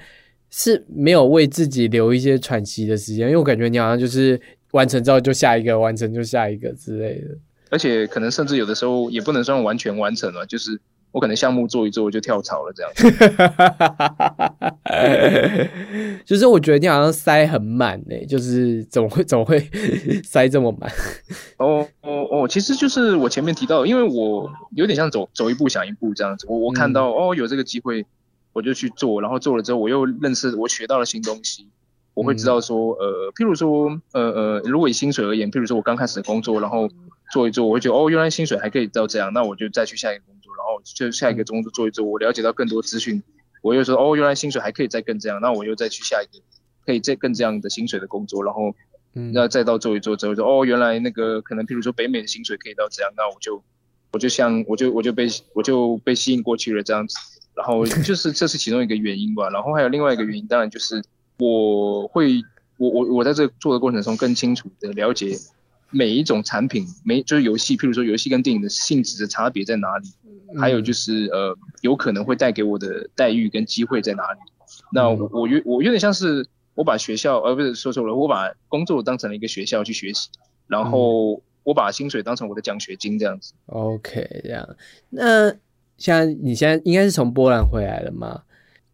是没有为自己留一些喘息的时间，因为我感觉你好像就是。完成之后就下一个，完成就下一个之类的。而且可能甚至有的时候也不能算完全完成了，就是我可能项目做一做就跳槽了这样。就是我觉得你好像塞很满呢，就是怎么会怎么会塞这么满？哦哦哦，其实就是我前面提到，因为我有点像走走一步想一步这样子。我我看到哦有这个机会，我就去做，然后做了之后我又认识，我学到了新东西。我会知道说，呃，譬如说，呃呃，如果以薪水而言，譬如说我刚开始工作，然后做一做，我会觉得，哦，原来薪水还可以到这样，那我就再去下一个工作，然后就下一个工作做一做，我了解到更多资讯，我又说，哦，原来薪水还可以再更这样，那我又再去下一个可以再更这样的薪水的工作，然后，那再到做一做之后，说，哦，原来那个可能譬如说北美的薪水可以到这样，那我就我就像我就我就被我就被吸引过去了这样子，然后 就是这是其中一个原因吧，然后还有另外一个原因，当然就是。我会，我我我在这做的过程中更清楚的了解每一种产品，每就是游戏，譬如说游戏跟电影的性质的差别在哪里，还有就是呃有可能会带给我的待遇跟机会在哪里。那我我有我有点像是我把学校，呃不是说错了，我把工作当成了一个学校去学习，然后我把薪水当成我的奖学金这样子。OK，这样。那像你现在应该是从波兰回来了吗？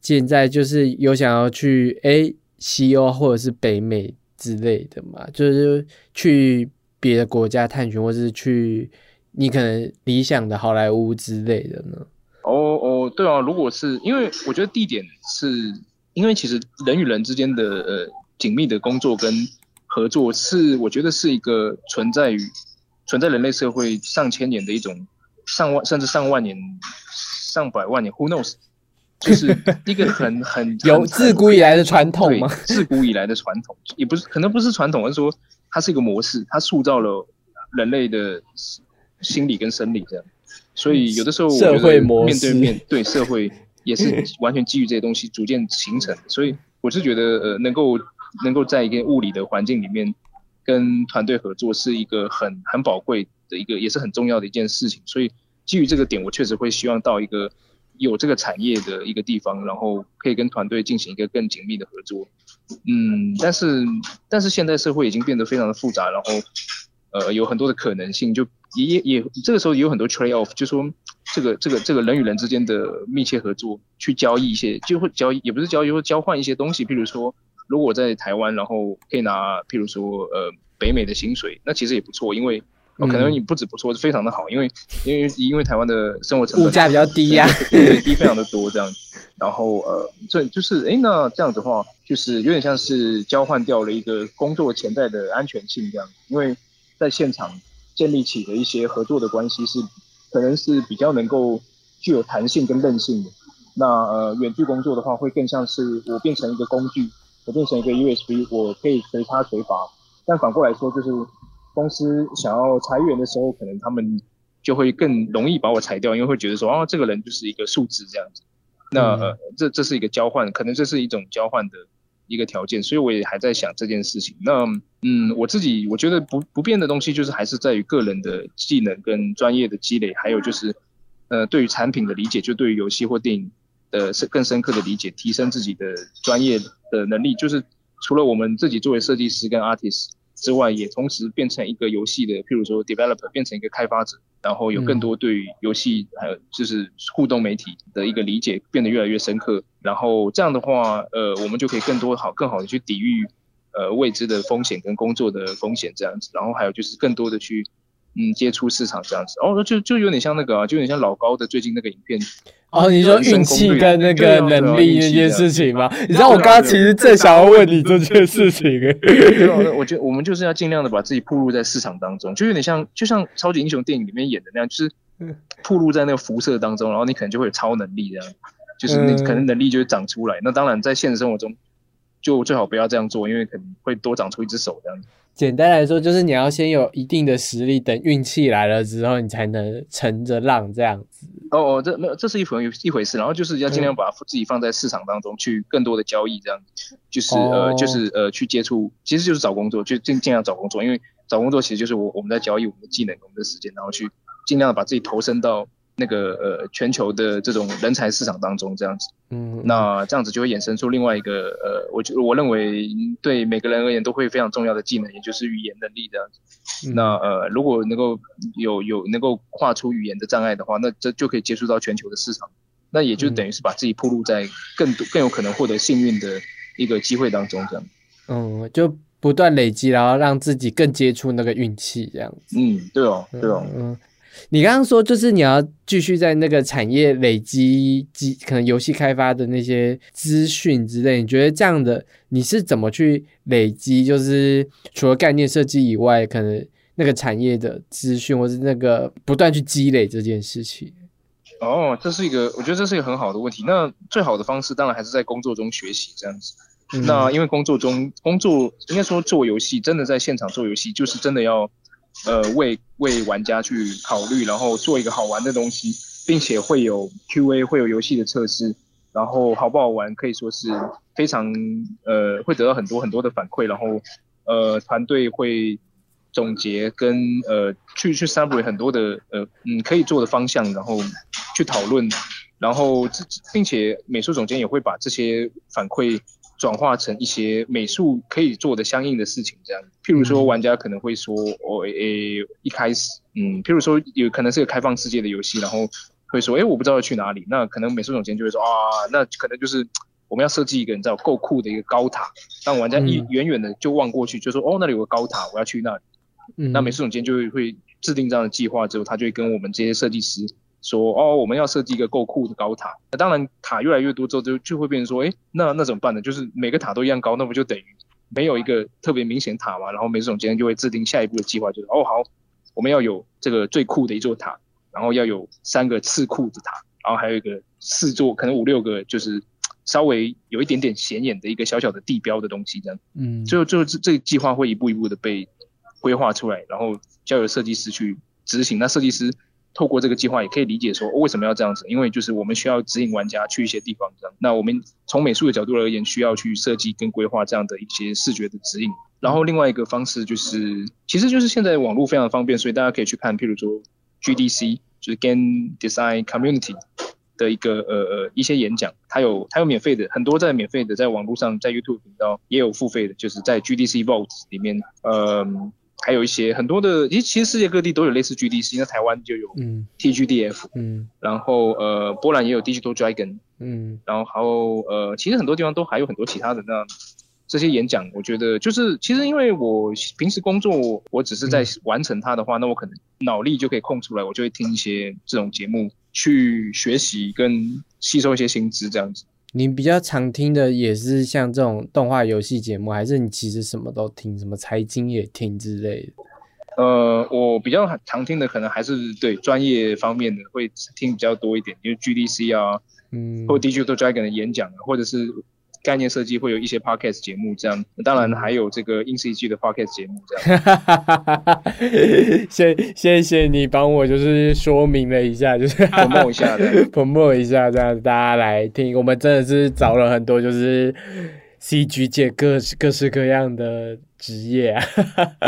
现在就是有想要去哎西欧或者是北美之类的嘛，就是去别的国家探寻，或是去你可能理想的好莱坞之类的呢？哦哦，对啊，如果是因为我觉得地点是因为其实人与人之间的呃紧密的工作跟合作是我觉得是一个存在于存在人类社会上千年的一种上万甚至上万年上百万年，Who knows？就是一个很很 有自古以来的传统吗？自古以来的传统也不是，可能不是传统，而是说它是一个模式，它塑造了人类的心理跟生理这样。所以有的时候我觉得面对面对社会也是 完全基于这些东西逐渐形成。所以我是觉得呃，能够能够在一个物理的环境里面跟团队合作是一个很很宝贵的一个，也是很重要的一件事情。所以基于这个点，我确实会希望到一个。有这个产业的一个地方，然后可以跟团队进行一个更紧密的合作。嗯，但是但是现在社会已经变得非常的复杂，然后呃有很多的可能性，就也也也这个时候也有很多 trade off，就说这个这个这个人与人之间的密切合作，去交易一些，就会交易也不是交易，会交换一些东西。譬如说，如果在台湾，然后可以拿譬如说呃北美的薪水，那其实也不错，因为。哦，可能你不止不错，是非常的好，因为因为因为台湾的生活成本物价比较低呀，低非常的多这样，然后呃，这就是哎，那这样子的话，就是有点像是交换掉了一个工作潜在的安全性这样，因为在现场建立起的一些合作的关系是可能是比较能够具有弹性跟韧性的，那呃远距工作的话会更像是我变成一个工具，我变成一个 USB，我可以随插随拔。但反过来说，就是公司想要裁员的时候，可能他们就会更容易把我裁掉，因为会觉得说，哦，这个人就是一个数字这样子。那呃，这这是一个交换，可能这是一种交换的一个条件，所以我也还在想这件事情。那嗯，我自己我觉得不不变的东西，就是还是在于个人的技能跟专业的积累，还有就是呃，对于产品的理解，就对于游戏或电影的深更深刻的理解，提升自己的专业的能力，就是除了我们自己作为设计师跟 artist。之外，也同时变成一个游戏的，譬如说 developer 变成一个开发者，然后有更多对于游戏还有就是互动媒体的一个理解变得越来越深刻，然后这样的话，呃，我们就可以更多好更好的去抵御呃未知的风险跟工作的风险这样子，然后还有就是更多的去。嗯，接触市场这样子，哦，就就有点像那个啊，就有点像老高的最近那个影片。哦，你说运气跟那个能力那件事情吗？你知道我刚刚其实正想要问你这件事情。我觉得我们就是要尽量的把自己暴露在市场当中，就有点像就像超级英雄电影里面演的那样，就是暴露在那个辐射当中，然后你可能就会有超能力这样，就是你可能能力就会长出来。那当然在现实生活中，就最好不要这样做，因为可能会多长出一只手这样。简单来说，就是你要先有一定的实力，等运气来了之后，你才能乘着浪这样子。哦哦，这没有，这是一回一回事。然后就是要尽量把自己放在市场当中，去更多的交易，这样子，就是呃，就是呃，去接触，其实就是找工作，就尽尽量找工作，因为找工作其实就是我我们在交易我们的技能、我们的时间，然后去尽量的把自己投身到。那个呃，全球的这种人才市场当中，这样子，嗯，那这样子就会衍生出另外一个呃，我觉我认为对每个人而言都会非常重要的技能，也就是语言能力这样子。那呃，如果能够有有能够跨出语言的障碍的话，那这就可以接触到全球的市场，那也就等于是把自己铺路在更多更有可能获得幸运的一个机会当中，这样。嗯，就不断累积，然后让自己更接触那个运气，这样子。嗯，对哦，对哦，嗯。你刚刚说，就是你要继续在那个产业累积，积可能游戏开发的那些资讯之类。你觉得这样的，你是怎么去累积？就是除了概念设计以外，可能那个产业的资讯，或是那个不断去积累这件事情。哦，这是一个，我觉得这是一个很好的问题。那最好的方式，当然还是在工作中学习这样子。那因为工作中，工作应该说做游戏，真的在现场做游戏，就是真的要。呃，为为玩家去考虑，然后做一个好玩的东西，并且会有 Q&A，会有游戏的测试，然后好不好玩可以说是非常呃，会得到很多很多的反馈，然后呃，团队会总结跟呃去去 summary 很多的呃嗯可以做的方向，然后去讨论，然后并且美术总监也会把这些反馈。转化成一些美术可以做的相应的事情，这样，譬如说玩家可能会说，哦，诶，一开始，嗯，譬如说有可能是个开放世界的游戏，然后会说，诶，我不知道要去哪里，那可能美术总监就会说，啊，那可能就是我们要设计一个你知道够酷的一个高塔，让玩家一远远的就望过去，就说，哦，那里有个高塔，我要去那里。那美术总监就会会制定这样的计划之后，他就会跟我们这些设计师。说哦，我们要设计一个够酷的高塔。那当然，塔越来越多之后，就就会变成说，哎，那那怎么办呢？就是每个塔都一样高，那不就等于没有一个特别明显塔嘛？然后美术总监就会制定下一步的计划，就是哦好，我们要有这个最酷的一座塔，然后要有三个次酷的塔，然后还有一个四座，可能五六个，就是稍微有一点点显眼的一个小小的地标的东西，这样。嗯。最后，最后这这个计划会一步一步的被规划出来，然后交由设计师去执行。那设计师。透过这个计划，也可以理解说为什么要这样子，因为就是我们需要指引玩家去一些地方，这样。那我们从美术的角度而言，需要去设计跟规划这样的一些视觉的指引。然后另外一个方式就是，其实就是现在网络非常方便，所以大家可以去看，譬如说 GDC，就是 Game Design Community 的一个呃呃一些演讲，它有它有免费的，很多在免费的，在网络上，在 YouTube 频道也有付费的，就是在 GDC Vault 里面，呃。还有一些很多的，其实其实世界各地都有类似 GDC，那台湾就有 TGDF，嗯，然后呃波兰也有 Digital Dragon，嗯，然后还有呃其实很多地方都还有很多其他的那这些演讲，我觉得就是其实因为我平时工作我只是在完成它的话，那我可能脑力就可以空出来，我就会听一些这种节目去学习跟吸收一些新知这样子。你比较常听的也是像这种动画游戏节目，还是你其实什么都听，什么财经也听之类的？呃，我比较常听的可能还是对专业方面的会听比较多一点，因为 GDC 啊，嗯，或 Digital Dragon 的演讲啊，或者是概念设计会有一些 podcast 节目这样，当然还有这个 In CG 的 podcast 节目这样。谢谢谢你帮我就是说明了一下，就是 promote 一下的 promote 一下，这样大家来听。我们真的是找了很多就是 CG 界各各式各样的。职业啊，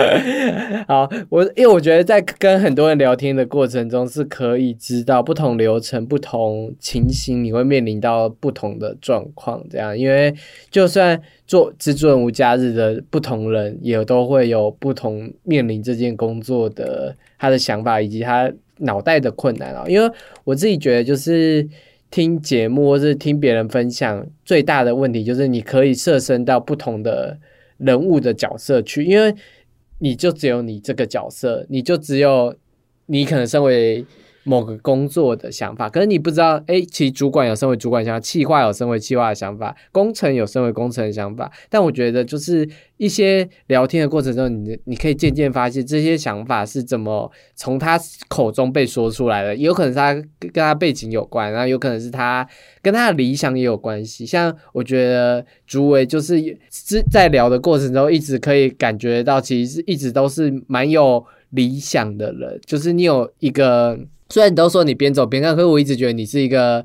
好，我因为我觉得在跟很多人聊天的过程中，是可以知道不同流程、不同情形，你会面临到不同的状况。这样，因为就算做制作人无假日的不同人，也都会有不同面临这件工作的他的想法以及他脑袋的困难啊。因为我自己觉得，就是听节目或是听别人分享，最大的问题就是你可以设身到不同的。人物的角色去，因为你就只有你这个角色，你就只有你可能身为。某个工作的想法，可是你不知道，哎，其实主管有身为主管想法，企划有身为企划的想法，工程有身为工程的想法。但我觉得，就是一些聊天的过程中，你你可以渐渐发现这些想法是怎么从他口中被说出来的。有可能是他跟他背景有关，然后有可能是他跟他的理想也有关系。像我觉得朱伟就是是在聊的过程中，一直可以感觉到，其实是一直都是蛮有理想的人，就是你有一个。虽然你都说你边走边看，可是我一直觉得你是一个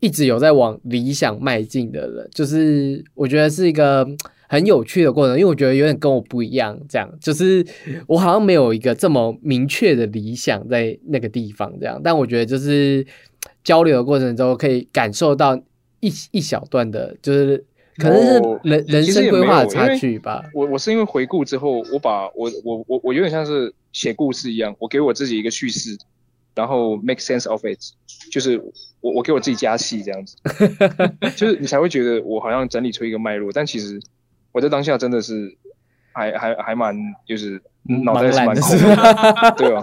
一直有在往理想迈进的人，就是我觉得是一个很有趣的过程，因为我觉得有点跟我不一样，这样就是我好像没有一个这么明确的理想在那个地方，这样，但我觉得就是交流的过程中可以感受到一一小段的，就是可能是人人生规划的差距吧。我我是因为回顾之后，我把我我我我有点像是写故事一样，我给我自己一个叙事。然后 make sense of it，就是我我给我自己加戏这样子，就是你才会觉得我好像整理出一个脉络，但其实我在当下真的是还还还蛮就是脑袋是蛮空的，对啊。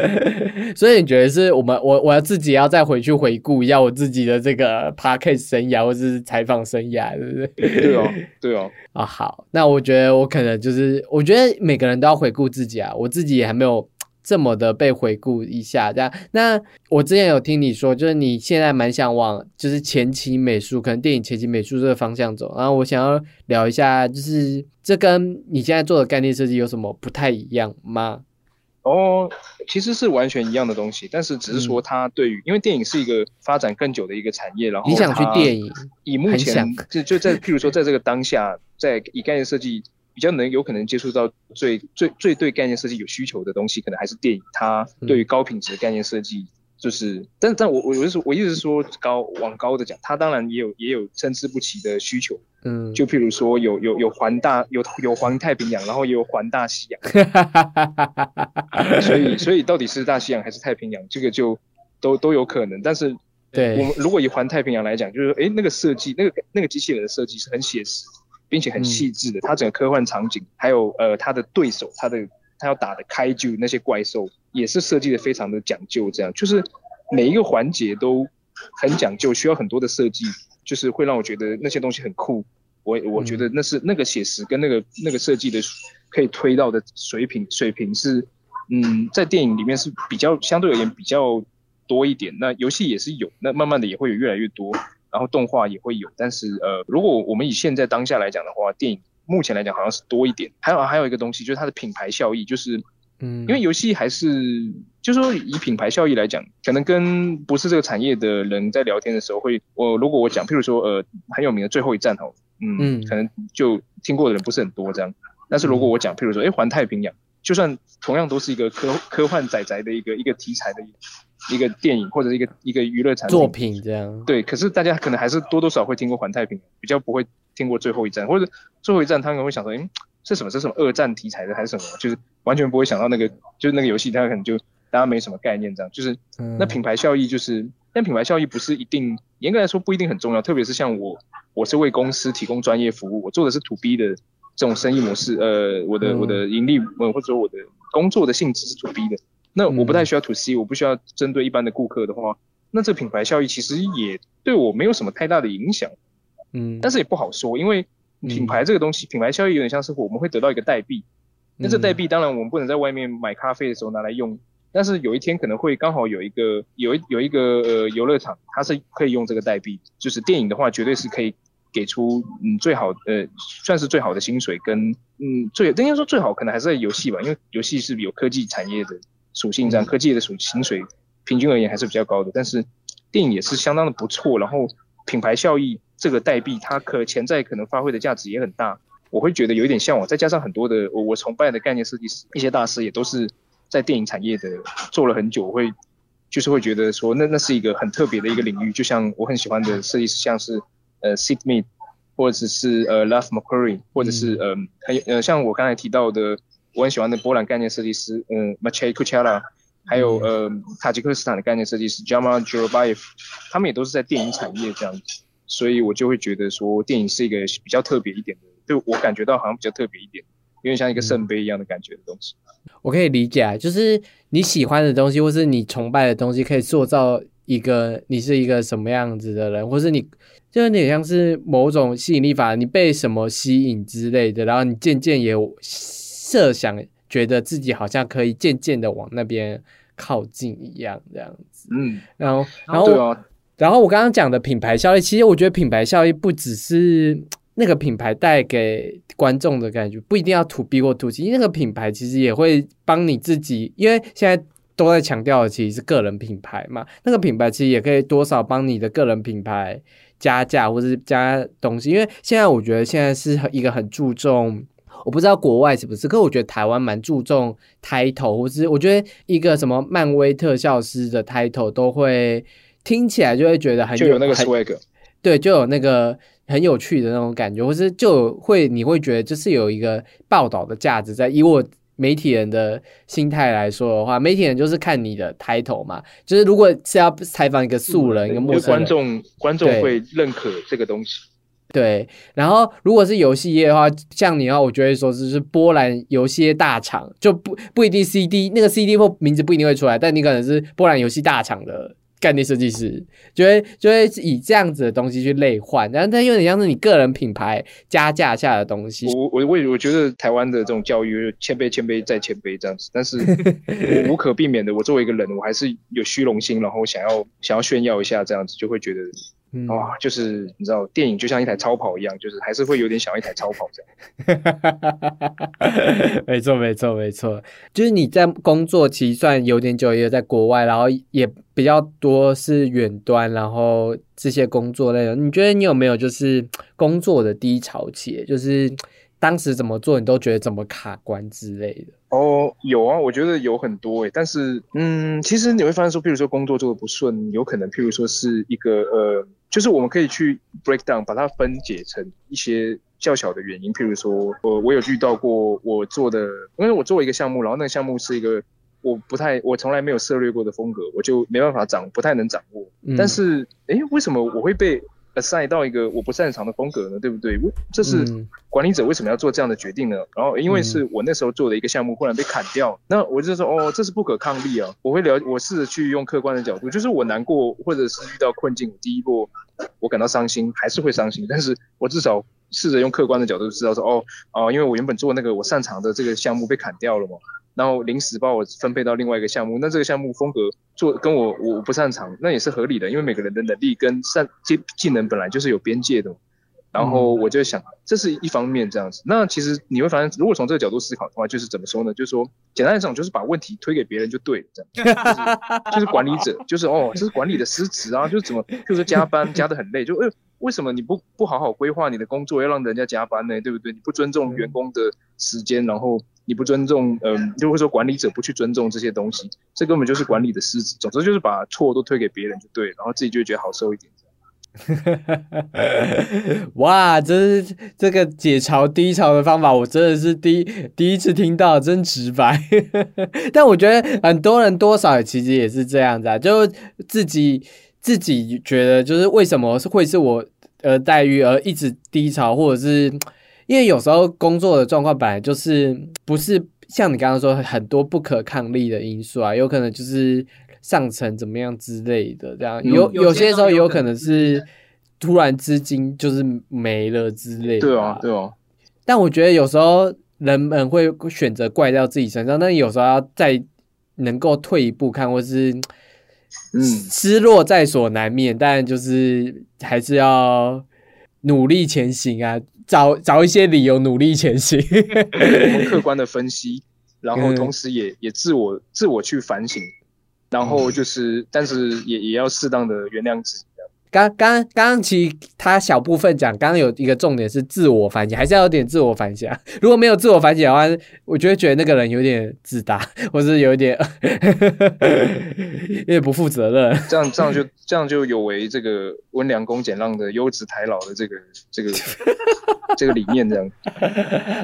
所以你觉得是我们我我要自己要再回去回顾一下我自己的这个 podcast 生涯或者是采访生涯，对不对？对哦，对哦。啊，好，那我觉得我可能就是我觉得每个人都要回顾自己啊，我自己也还没有。这么的被回顾一下，这样。那我之前有听你说，就是你现在蛮想往就是前期美术，可能电影前期美术这个方向走。然后我想要聊一下，就是这跟你现在做的概念设计有什么不太一样吗？哦，其实是完全一样的东西，但是只是说它对于，因为电影是一个发展更久的一个产业，然后你想去电影，以目前 就就在譬如说在这个当下，在以概念设计。比较能有可能接触到最最最对概念设计有需求的东西，可能还是电影。它对于高品质的概念设计，就是，但但我我我是我意思是说高往高的讲，它当然也有也有参差不齐的需求。嗯，就譬如说有有有环大有有环太平洋，然后也有环大西洋。所以所以到底是大西洋还是太平洋，这个就都都有可能。但是对我们如果以环太平洋来讲，就是哎那个设计那个那个机器人的设计是很写实。并且很细致的，它整个科幻场景，还有呃，它的对手，它的它要打的开就那些怪兽，也是设计的非常的讲究。这样就是每一个环节都很讲究，需要很多的设计，就是会让我觉得那些东西很酷。我我觉得那是那个写实跟那个那个设计的可以推到的水平水平是，嗯，在电影里面是比较相对而言比较多一点。那游戏也是有，那慢慢的也会有越来越多。然后动画也会有，但是呃，如果我们以现在当下来讲的话，电影目前来讲好像是多一点。还有还有一个东西就是它的品牌效益，就是嗯，因为游戏还是就是说以品牌效益来讲，可能跟不是这个产业的人在聊天的时候会，我如果我讲，譬如说呃很有名的最后一站哦，嗯，可能就听过的人不是很多这样。但是如果我讲，譬如说哎环太平洋，就算同样都是一个科科幻仔仔的一个一个题材的。一个电影或者一个一个娱乐产作品这样，对，可是大家可能还是多多少会听过《环太平洋》，比较不会听过《最后一站》，或者《最后一站》，他可能会想说，嗯，是什么？是什么二战题材的还是什么？就是完全不会想到那个，就是那个游戏，他可能就大家没什么概念这样。就是那品牌效益，就是但品牌效益不是一定，严格来说不一定很重要。特别是像我，我是为公司提供专业服务，我做的是 To B 的这种生意模式，呃，我的我的盈利，呃，或者说我的工作的性质是 To B 的。那我不太需要 to C，我不需要针对一般的顾客的话，那这品牌效益其实也对我没有什么太大的影响，嗯，但是也不好说，因为品牌这个东西，品牌效益有点像是我们会得到一个代币，那这代币当然我们不能在外面买咖啡的时候拿来用，但是有一天可能会刚好有一个有一有一个呃游乐场，它是可以用这个代币，就是电影的话绝对是可以给出嗯最好呃算是最好的薪水跟嗯最应该说最好可能还是在游戏吧，因为游戏是有科技产业的属性，这样科技的属薪水平均而言还是比较高的，但是电影也是相当的不错，然后品牌效益这个代币它可潜在可能发挥的价值也很大，我会觉得有一点向往，再加上很多的我我崇拜的概念设计师一些大师也都是在电影产业的做了很久，会。就是会觉得说，那那是一个很特别的一个领域，就像我很喜欢的设计师，像是呃 Sid Mead，或者是呃 Love McQuarrie，或者是呃很呃像我刚才提到的，我很喜欢的波兰概念设计师，嗯 m a c h e y Kuchela，还有呃塔吉克斯坦的概念设计师 Jamal Jurabayev，他们也都是在电影产业这样子，所以我就会觉得说，电影是一个比较特别一点的，就我感觉到好像比较特别一点。有点像一个圣杯一样的感觉的东西，我可以理解啊，就是你喜欢的东西，或是你崇拜的东西，可以塑造一个你是一个什么样子的人，或是你就有点像是某种吸引力法，你被什么吸引之类的，然后你渐渐也设想，觉得自己好像可以渐渐的往那边靠近一样，这样子。嗯，然后，然后，然后我刚刚讲的品牌效益，其实我觉得品牌效益不只是。那个品牌带给观众的感觉不一定要 to B 或 to C，那个品牌其实也会帮你自己，因为现在都在强调的其实是个人品牌嘛。那个品牌其实也可以多少帮你的个人品牌加价或者是加东西。因为现在我觉得现在是一个很注重，我不知道国外是不是，可我觉得台湾蛮注重 title，或是我觉得一个什么漫威特效师的 title 都会听起来就会觉得很有那个 swag，对，就有那个。很有趣的那种感觉，或是就会你会觉得这是有一个报道的价值在。以我媒体人的心态来说的话，媒体人就是看你的 title 嘛，就是如果是要采访一个素人、一个陌生观众，观众会认可这个东西。对，然后如果是游戏业的话，像你的话，我觉得说是是波兰游戏大厂，就不不一定 CD 那个 CD 或名字不一定会出来，但你可能是波兰游戏大厂的。概念设计师就会就会以这样子的东西去类换，然后它有点像是你个人品牌加价下的东西。我我我我觉得台湾的这种教育谦卑谦卑再谦卑这样子，但是我无可避免的，我作为一个人，我还是有虚荣心，然后想要想要炫耀一下这样子，就会觉得。哇，就是你知道，电影就像一台超跑一样，就是还是会有点想一台超跑这样。没错，没错，没错。就是你在工作其实算有点久，也在国外，然后也比较多是远端，然后这些工作内容，你觉得你有没有就是工作的低潮期？就是当时怎么做，你都觉得怎么卡关之类的？哦，有啊，我觉得有很多诶，但是嗯，其实你会发现说，譬如说工作做的不顺，有可能譬如说是一个呃。就是我们可以去 break down，把它分解成一些较小的原因。譬如说，我我有遇到过我做的，因为我做一个项目，然后那个项目是一个我不太，我从来没有涉猎过的风格，我就没办法掌，不太能掌握。但是，哎，为什么我会被？assign 到一个我不擅长的风格呢，对不对？这是管理者为什么要做这样的决定呢？然后因为是我那时候做的一个项目忽然被砍掉，那我就说哦，这是不可抗力啊！我会了，我试着去用客观的角度，就是我难过或者是遇到困境，第一步我感到伤心，还是会伤心，但是我至少试着用客观的角度知道说哦哦，因为我原本做那个我擅长的这个项目被砍掉了嘛。然后临时把我分配到另外一个项目，那这个项目风格做跟我我不擅长，那也是合理的，因为每个人的能力跟善技技能本来就是有边界的。然后我就想，这是一方面这样子。那其实你会发现，如果从这个角度思考的话，就是怎么说呢？就是说，简单来讲，就是把问题推给别人就对了，这样。就是管理者，就是哦，这是管理的失职啊，就是怎么，就是加班加的很累，就哎，为什么你不不好好规划你的工作，要让人家加班呢？对不对？你不尊重员工的时间，然后。你不尊重，嗯，就会说管理者不去尊重这些东西，这根本就是管理的失职。总之就是把错都推给别人就对，然后自己就会觉得好受一点。哇，这是这个解嘲低潮的方法，我真的是第第一次听到，真直白。但我觉得很多人多少其实也是这样子啊，就自己自己觉得，就是为什么是会是我呃待遇而一直低潮，或者是。因为有时候工作的状况本来就是不是像你刚刚说很多不可抗力的因素啊，有可能就是上层怎么样之类的，这样有有些时候有可能是突然资金就是没了之类的。对啊，对啊。但我觉得有时候人们会选择怪到自己身上，但有时候要再能够退一步看，或是嗯，失落在所难免，但就是还是要。努力前行啊，找找一些理由努力前行。我们客观的分析，然后同时也也自我自我去反省，然后就是 但是也也要适当的原谅自己。刚刚刚刚其实他小部分讲，刚刚有一个重点是自我反省，还是要有点自我反省。如果没有自我反省的话，我就会觉得那个人有点自大，或是有点 有点不负责任。这样这样就这样就有违这个温良恭俭让的优质台老的这个这个 这个理念。这样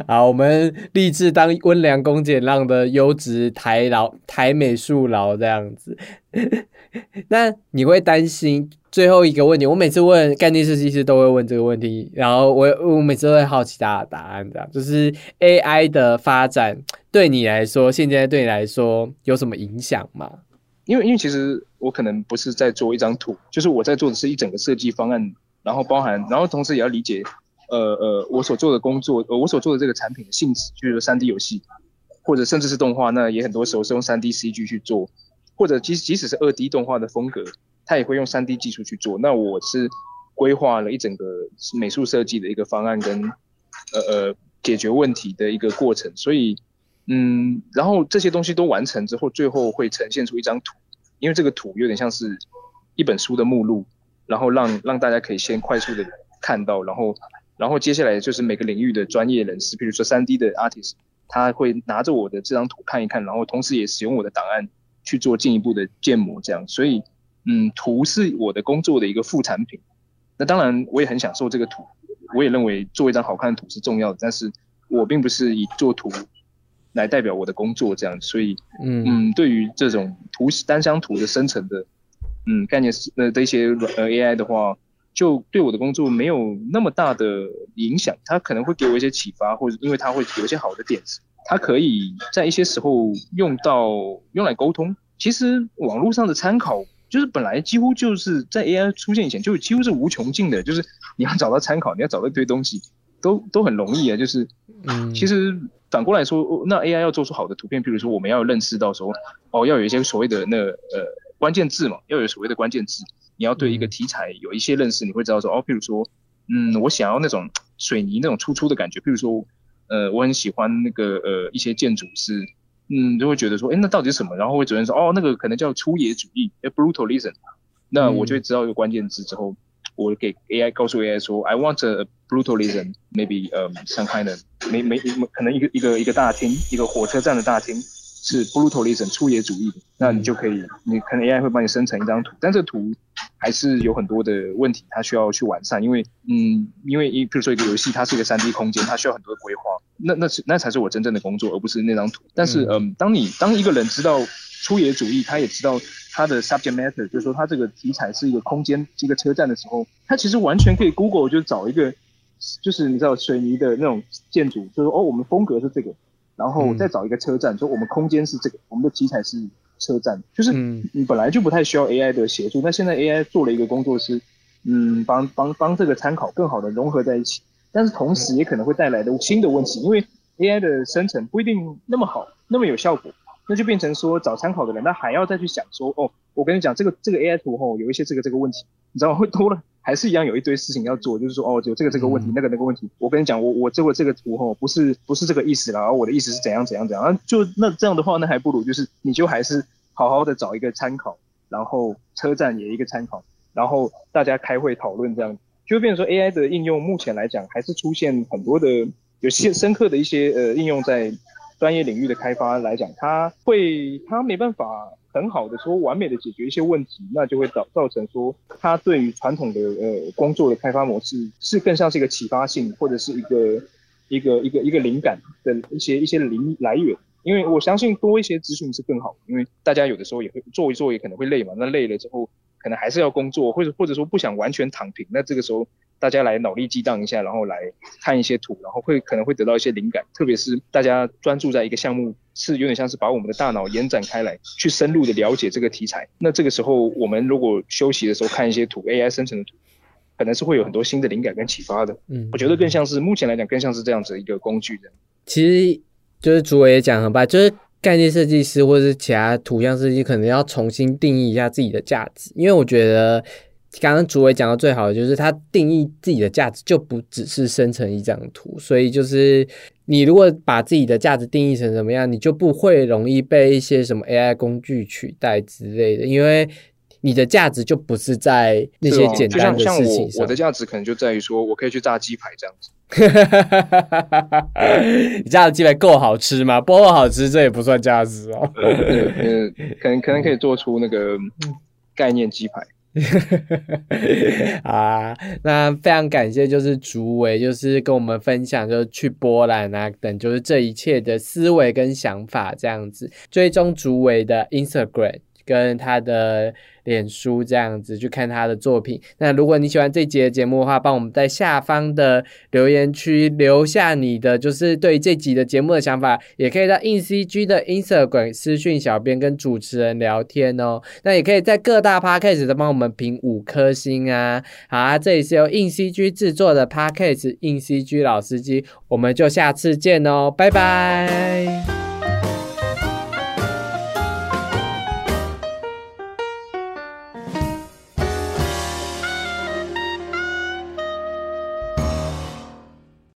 好，我们立志当温良恭俭让的优质台老台美术佬这样子。那你会担心？最后一个问题，我每次问概念设计师都会问这个问题，然后我我每次都会好奇他的答案，这样就是 AI 的发展对你来说，现在对你来说有什么影响吗？因为因为其实我可能不是在做一张图，就是我在做的是一整个设计方案，然后包含，然后同时也要理解，呃呃，我所做的工作，呃我所做的这个产品的性质，就是三 D 游戏，或者甚至是动画，那也很多时候是用三 D CG 去做，或者即即使是二 D 动画的风格。他也会用三 D 技术去做。那我是规划了一整个美术设计的一个方案跟呃呃解决问题的一个过程。所以嗯，然后这些东西都完成之后，最后会呈现出一张图。因为这个图有点像是一本书的目录，然后让让大家可以先快速的看到，然后然后接下来就是每个领域的专业人士，比如说三 D 的 artist，他会拿着我的这张图看一看，然后同时也使用我的档案去做进一步的建模，这样。所以。嗯，图是我的工作的一个副产品。那当然，我也很享受这个图，我也认为做一张好看的图是重要的。但是我并不是以做图来代表我的工作这样。所以，嗯嗯，对于这种图单箱图的生成的，嗯，概念是呃的一些呃 AI 的话，就对我的工作没有那么大的影响。它可能会给我一些启发，或者因为它会有一些好的点子，它可以在一些时候用到用来沟通。其实网络上的参考。就是本来几乎就是在 AI 出现以前，就几乎是无穷尽的。就是你要找到参考，你要找到一堆东西，都都很容易啊。就是，嗯，其实反过来说，那 AI 要做出好的图片，比如说我们要认识到说，哦，要有一些所谓的那呃关键字嘛，要有所谓的关键字，你要对一个题材有一些认识，你会知道说，哦，譬如说，嗯，我想要那种水泥那种粗粗的感觉，譬如说，呃，我很喜欢那个呃一些建筑是。嗯，就会觉得说，哎，那到底是什么？然后会主任说，哦，那个可能叫粗野主义，brutalism。那我就会知道一个关键字之后，我给 AI 告诉 AI 说，I want a brutalism，maybe um some kind of，没没可能一个一个一个大厅，一个火车站的大厅。是 brutalism 粗野主义的，那你就可以，你可能 AI 会帮你生成一张图，但这图还是有很多的问题，它需要去完善，因为，嗯，因为一，比如说一个游戏，它是一个 3D 空间，它需要很多的规划，那那是那才是我真正的工作，而不是那张图。但是，嗯，当你当一个人知道粗野主义，他也知道他的 subject matter，就是说他这个题材是一个空间，一个车站的时候，他其实完全可以 Google 就找一个，就是你知道水泥的那种建筑，就是说哦，我们风格是这个。然后再找一个车站，说我们空间是这个，我们的题材是车站，就是你本来就不太需要 AI 的协助，那现在 AI 做了一个工作是，嗯，帮帮帮这个参考更好的融合在一起，但是同时也可能会带来的新的问题，因为 AI 的生成不一定那么好，那么有效果，那就变成说找参考的人，他还要再去想说，哦，我跟你讲这个这个 AI 图吼有一些这个这个问题，你知道会多了。还是一样有一堆事情要做，就是说哦，有这个这个问题，那个那个问题。我跟你讲，我我这个这个图吼，不是不是这个意思啦，而我的意思是怎样怎样怎样。就那这样的话，那还不如就是你就还是好好的找一个参考，然后车站也一个参考，然后大家开会讨论这样，就变成说 AI 的应用目前来讲还是出现很多的有些深刻的一些呃应用在专业领域的开发来讲，它会它没办法。很好的说，完美的解决一些问题，那就会造造成说，它对于传统的呃工作的开发模式是更像是一个启发性，或者是一个一个一个一个灵感的一些一些灵来源。因为我相信多一些资讯是更好，因为大家有的时候也会做一做，也可能会累嘛。那累了之后，可能还是要工作，或者或者说不想完全躺平，那这个时候。大家来脑力激荡一下，然后来看一些图，然后会可能会得到一些灵感。特别是大家专注在一个项目，是有点像是把我们的大脑延展开来，去深入的了解这个题材。那这个时候，我们如果休息的时候看一些图，AI 生成的图，可能是会有很多新的灵感跟启发的。嗯，我觉得更像是目前来讲，更像是这样子一个工具的。其实就是主委也讲很棒，就是概念设计师或者是其他图像设计，可能要重新定义一下自己的价值，因为我觉得。刚刚主委讲到最好的就是他定义自己的价值就不只是生成一张图，所以就是你如果把自己的价值定义成什么样，你就不会容易被一些什么 AI 工具取代之类的，因为你的价值就不是在那些简单的事情上。像我，我的价值可能就在于说我可以去炸鸡排这样子。你家的鸡排够好吃吗？不够好吃，这也不算价值哦。嗯，可能可能可以做出那个概念鸡排。啊，那非常感谢，就是竹伟，就是跟我们分享，就是去波兰啊等，就是这一切的思维跟想法这样子。追踪竹伟的 Instagram 跟他的。脸书这样子去看他的作品。那如果你喜欢这集的节目的话，帮我们在下方的留言区留下你的就是对这集的节目的想法，也可以在 InCG 的 Instagram 私讯小编跟主持人聊天哦。那也可以在各大 Podcast 都帮我们评五颗星啊。好啊，这里是由 InCG 制作的 Podcast，InCG 老司机，我们就下次见哦，拜拜。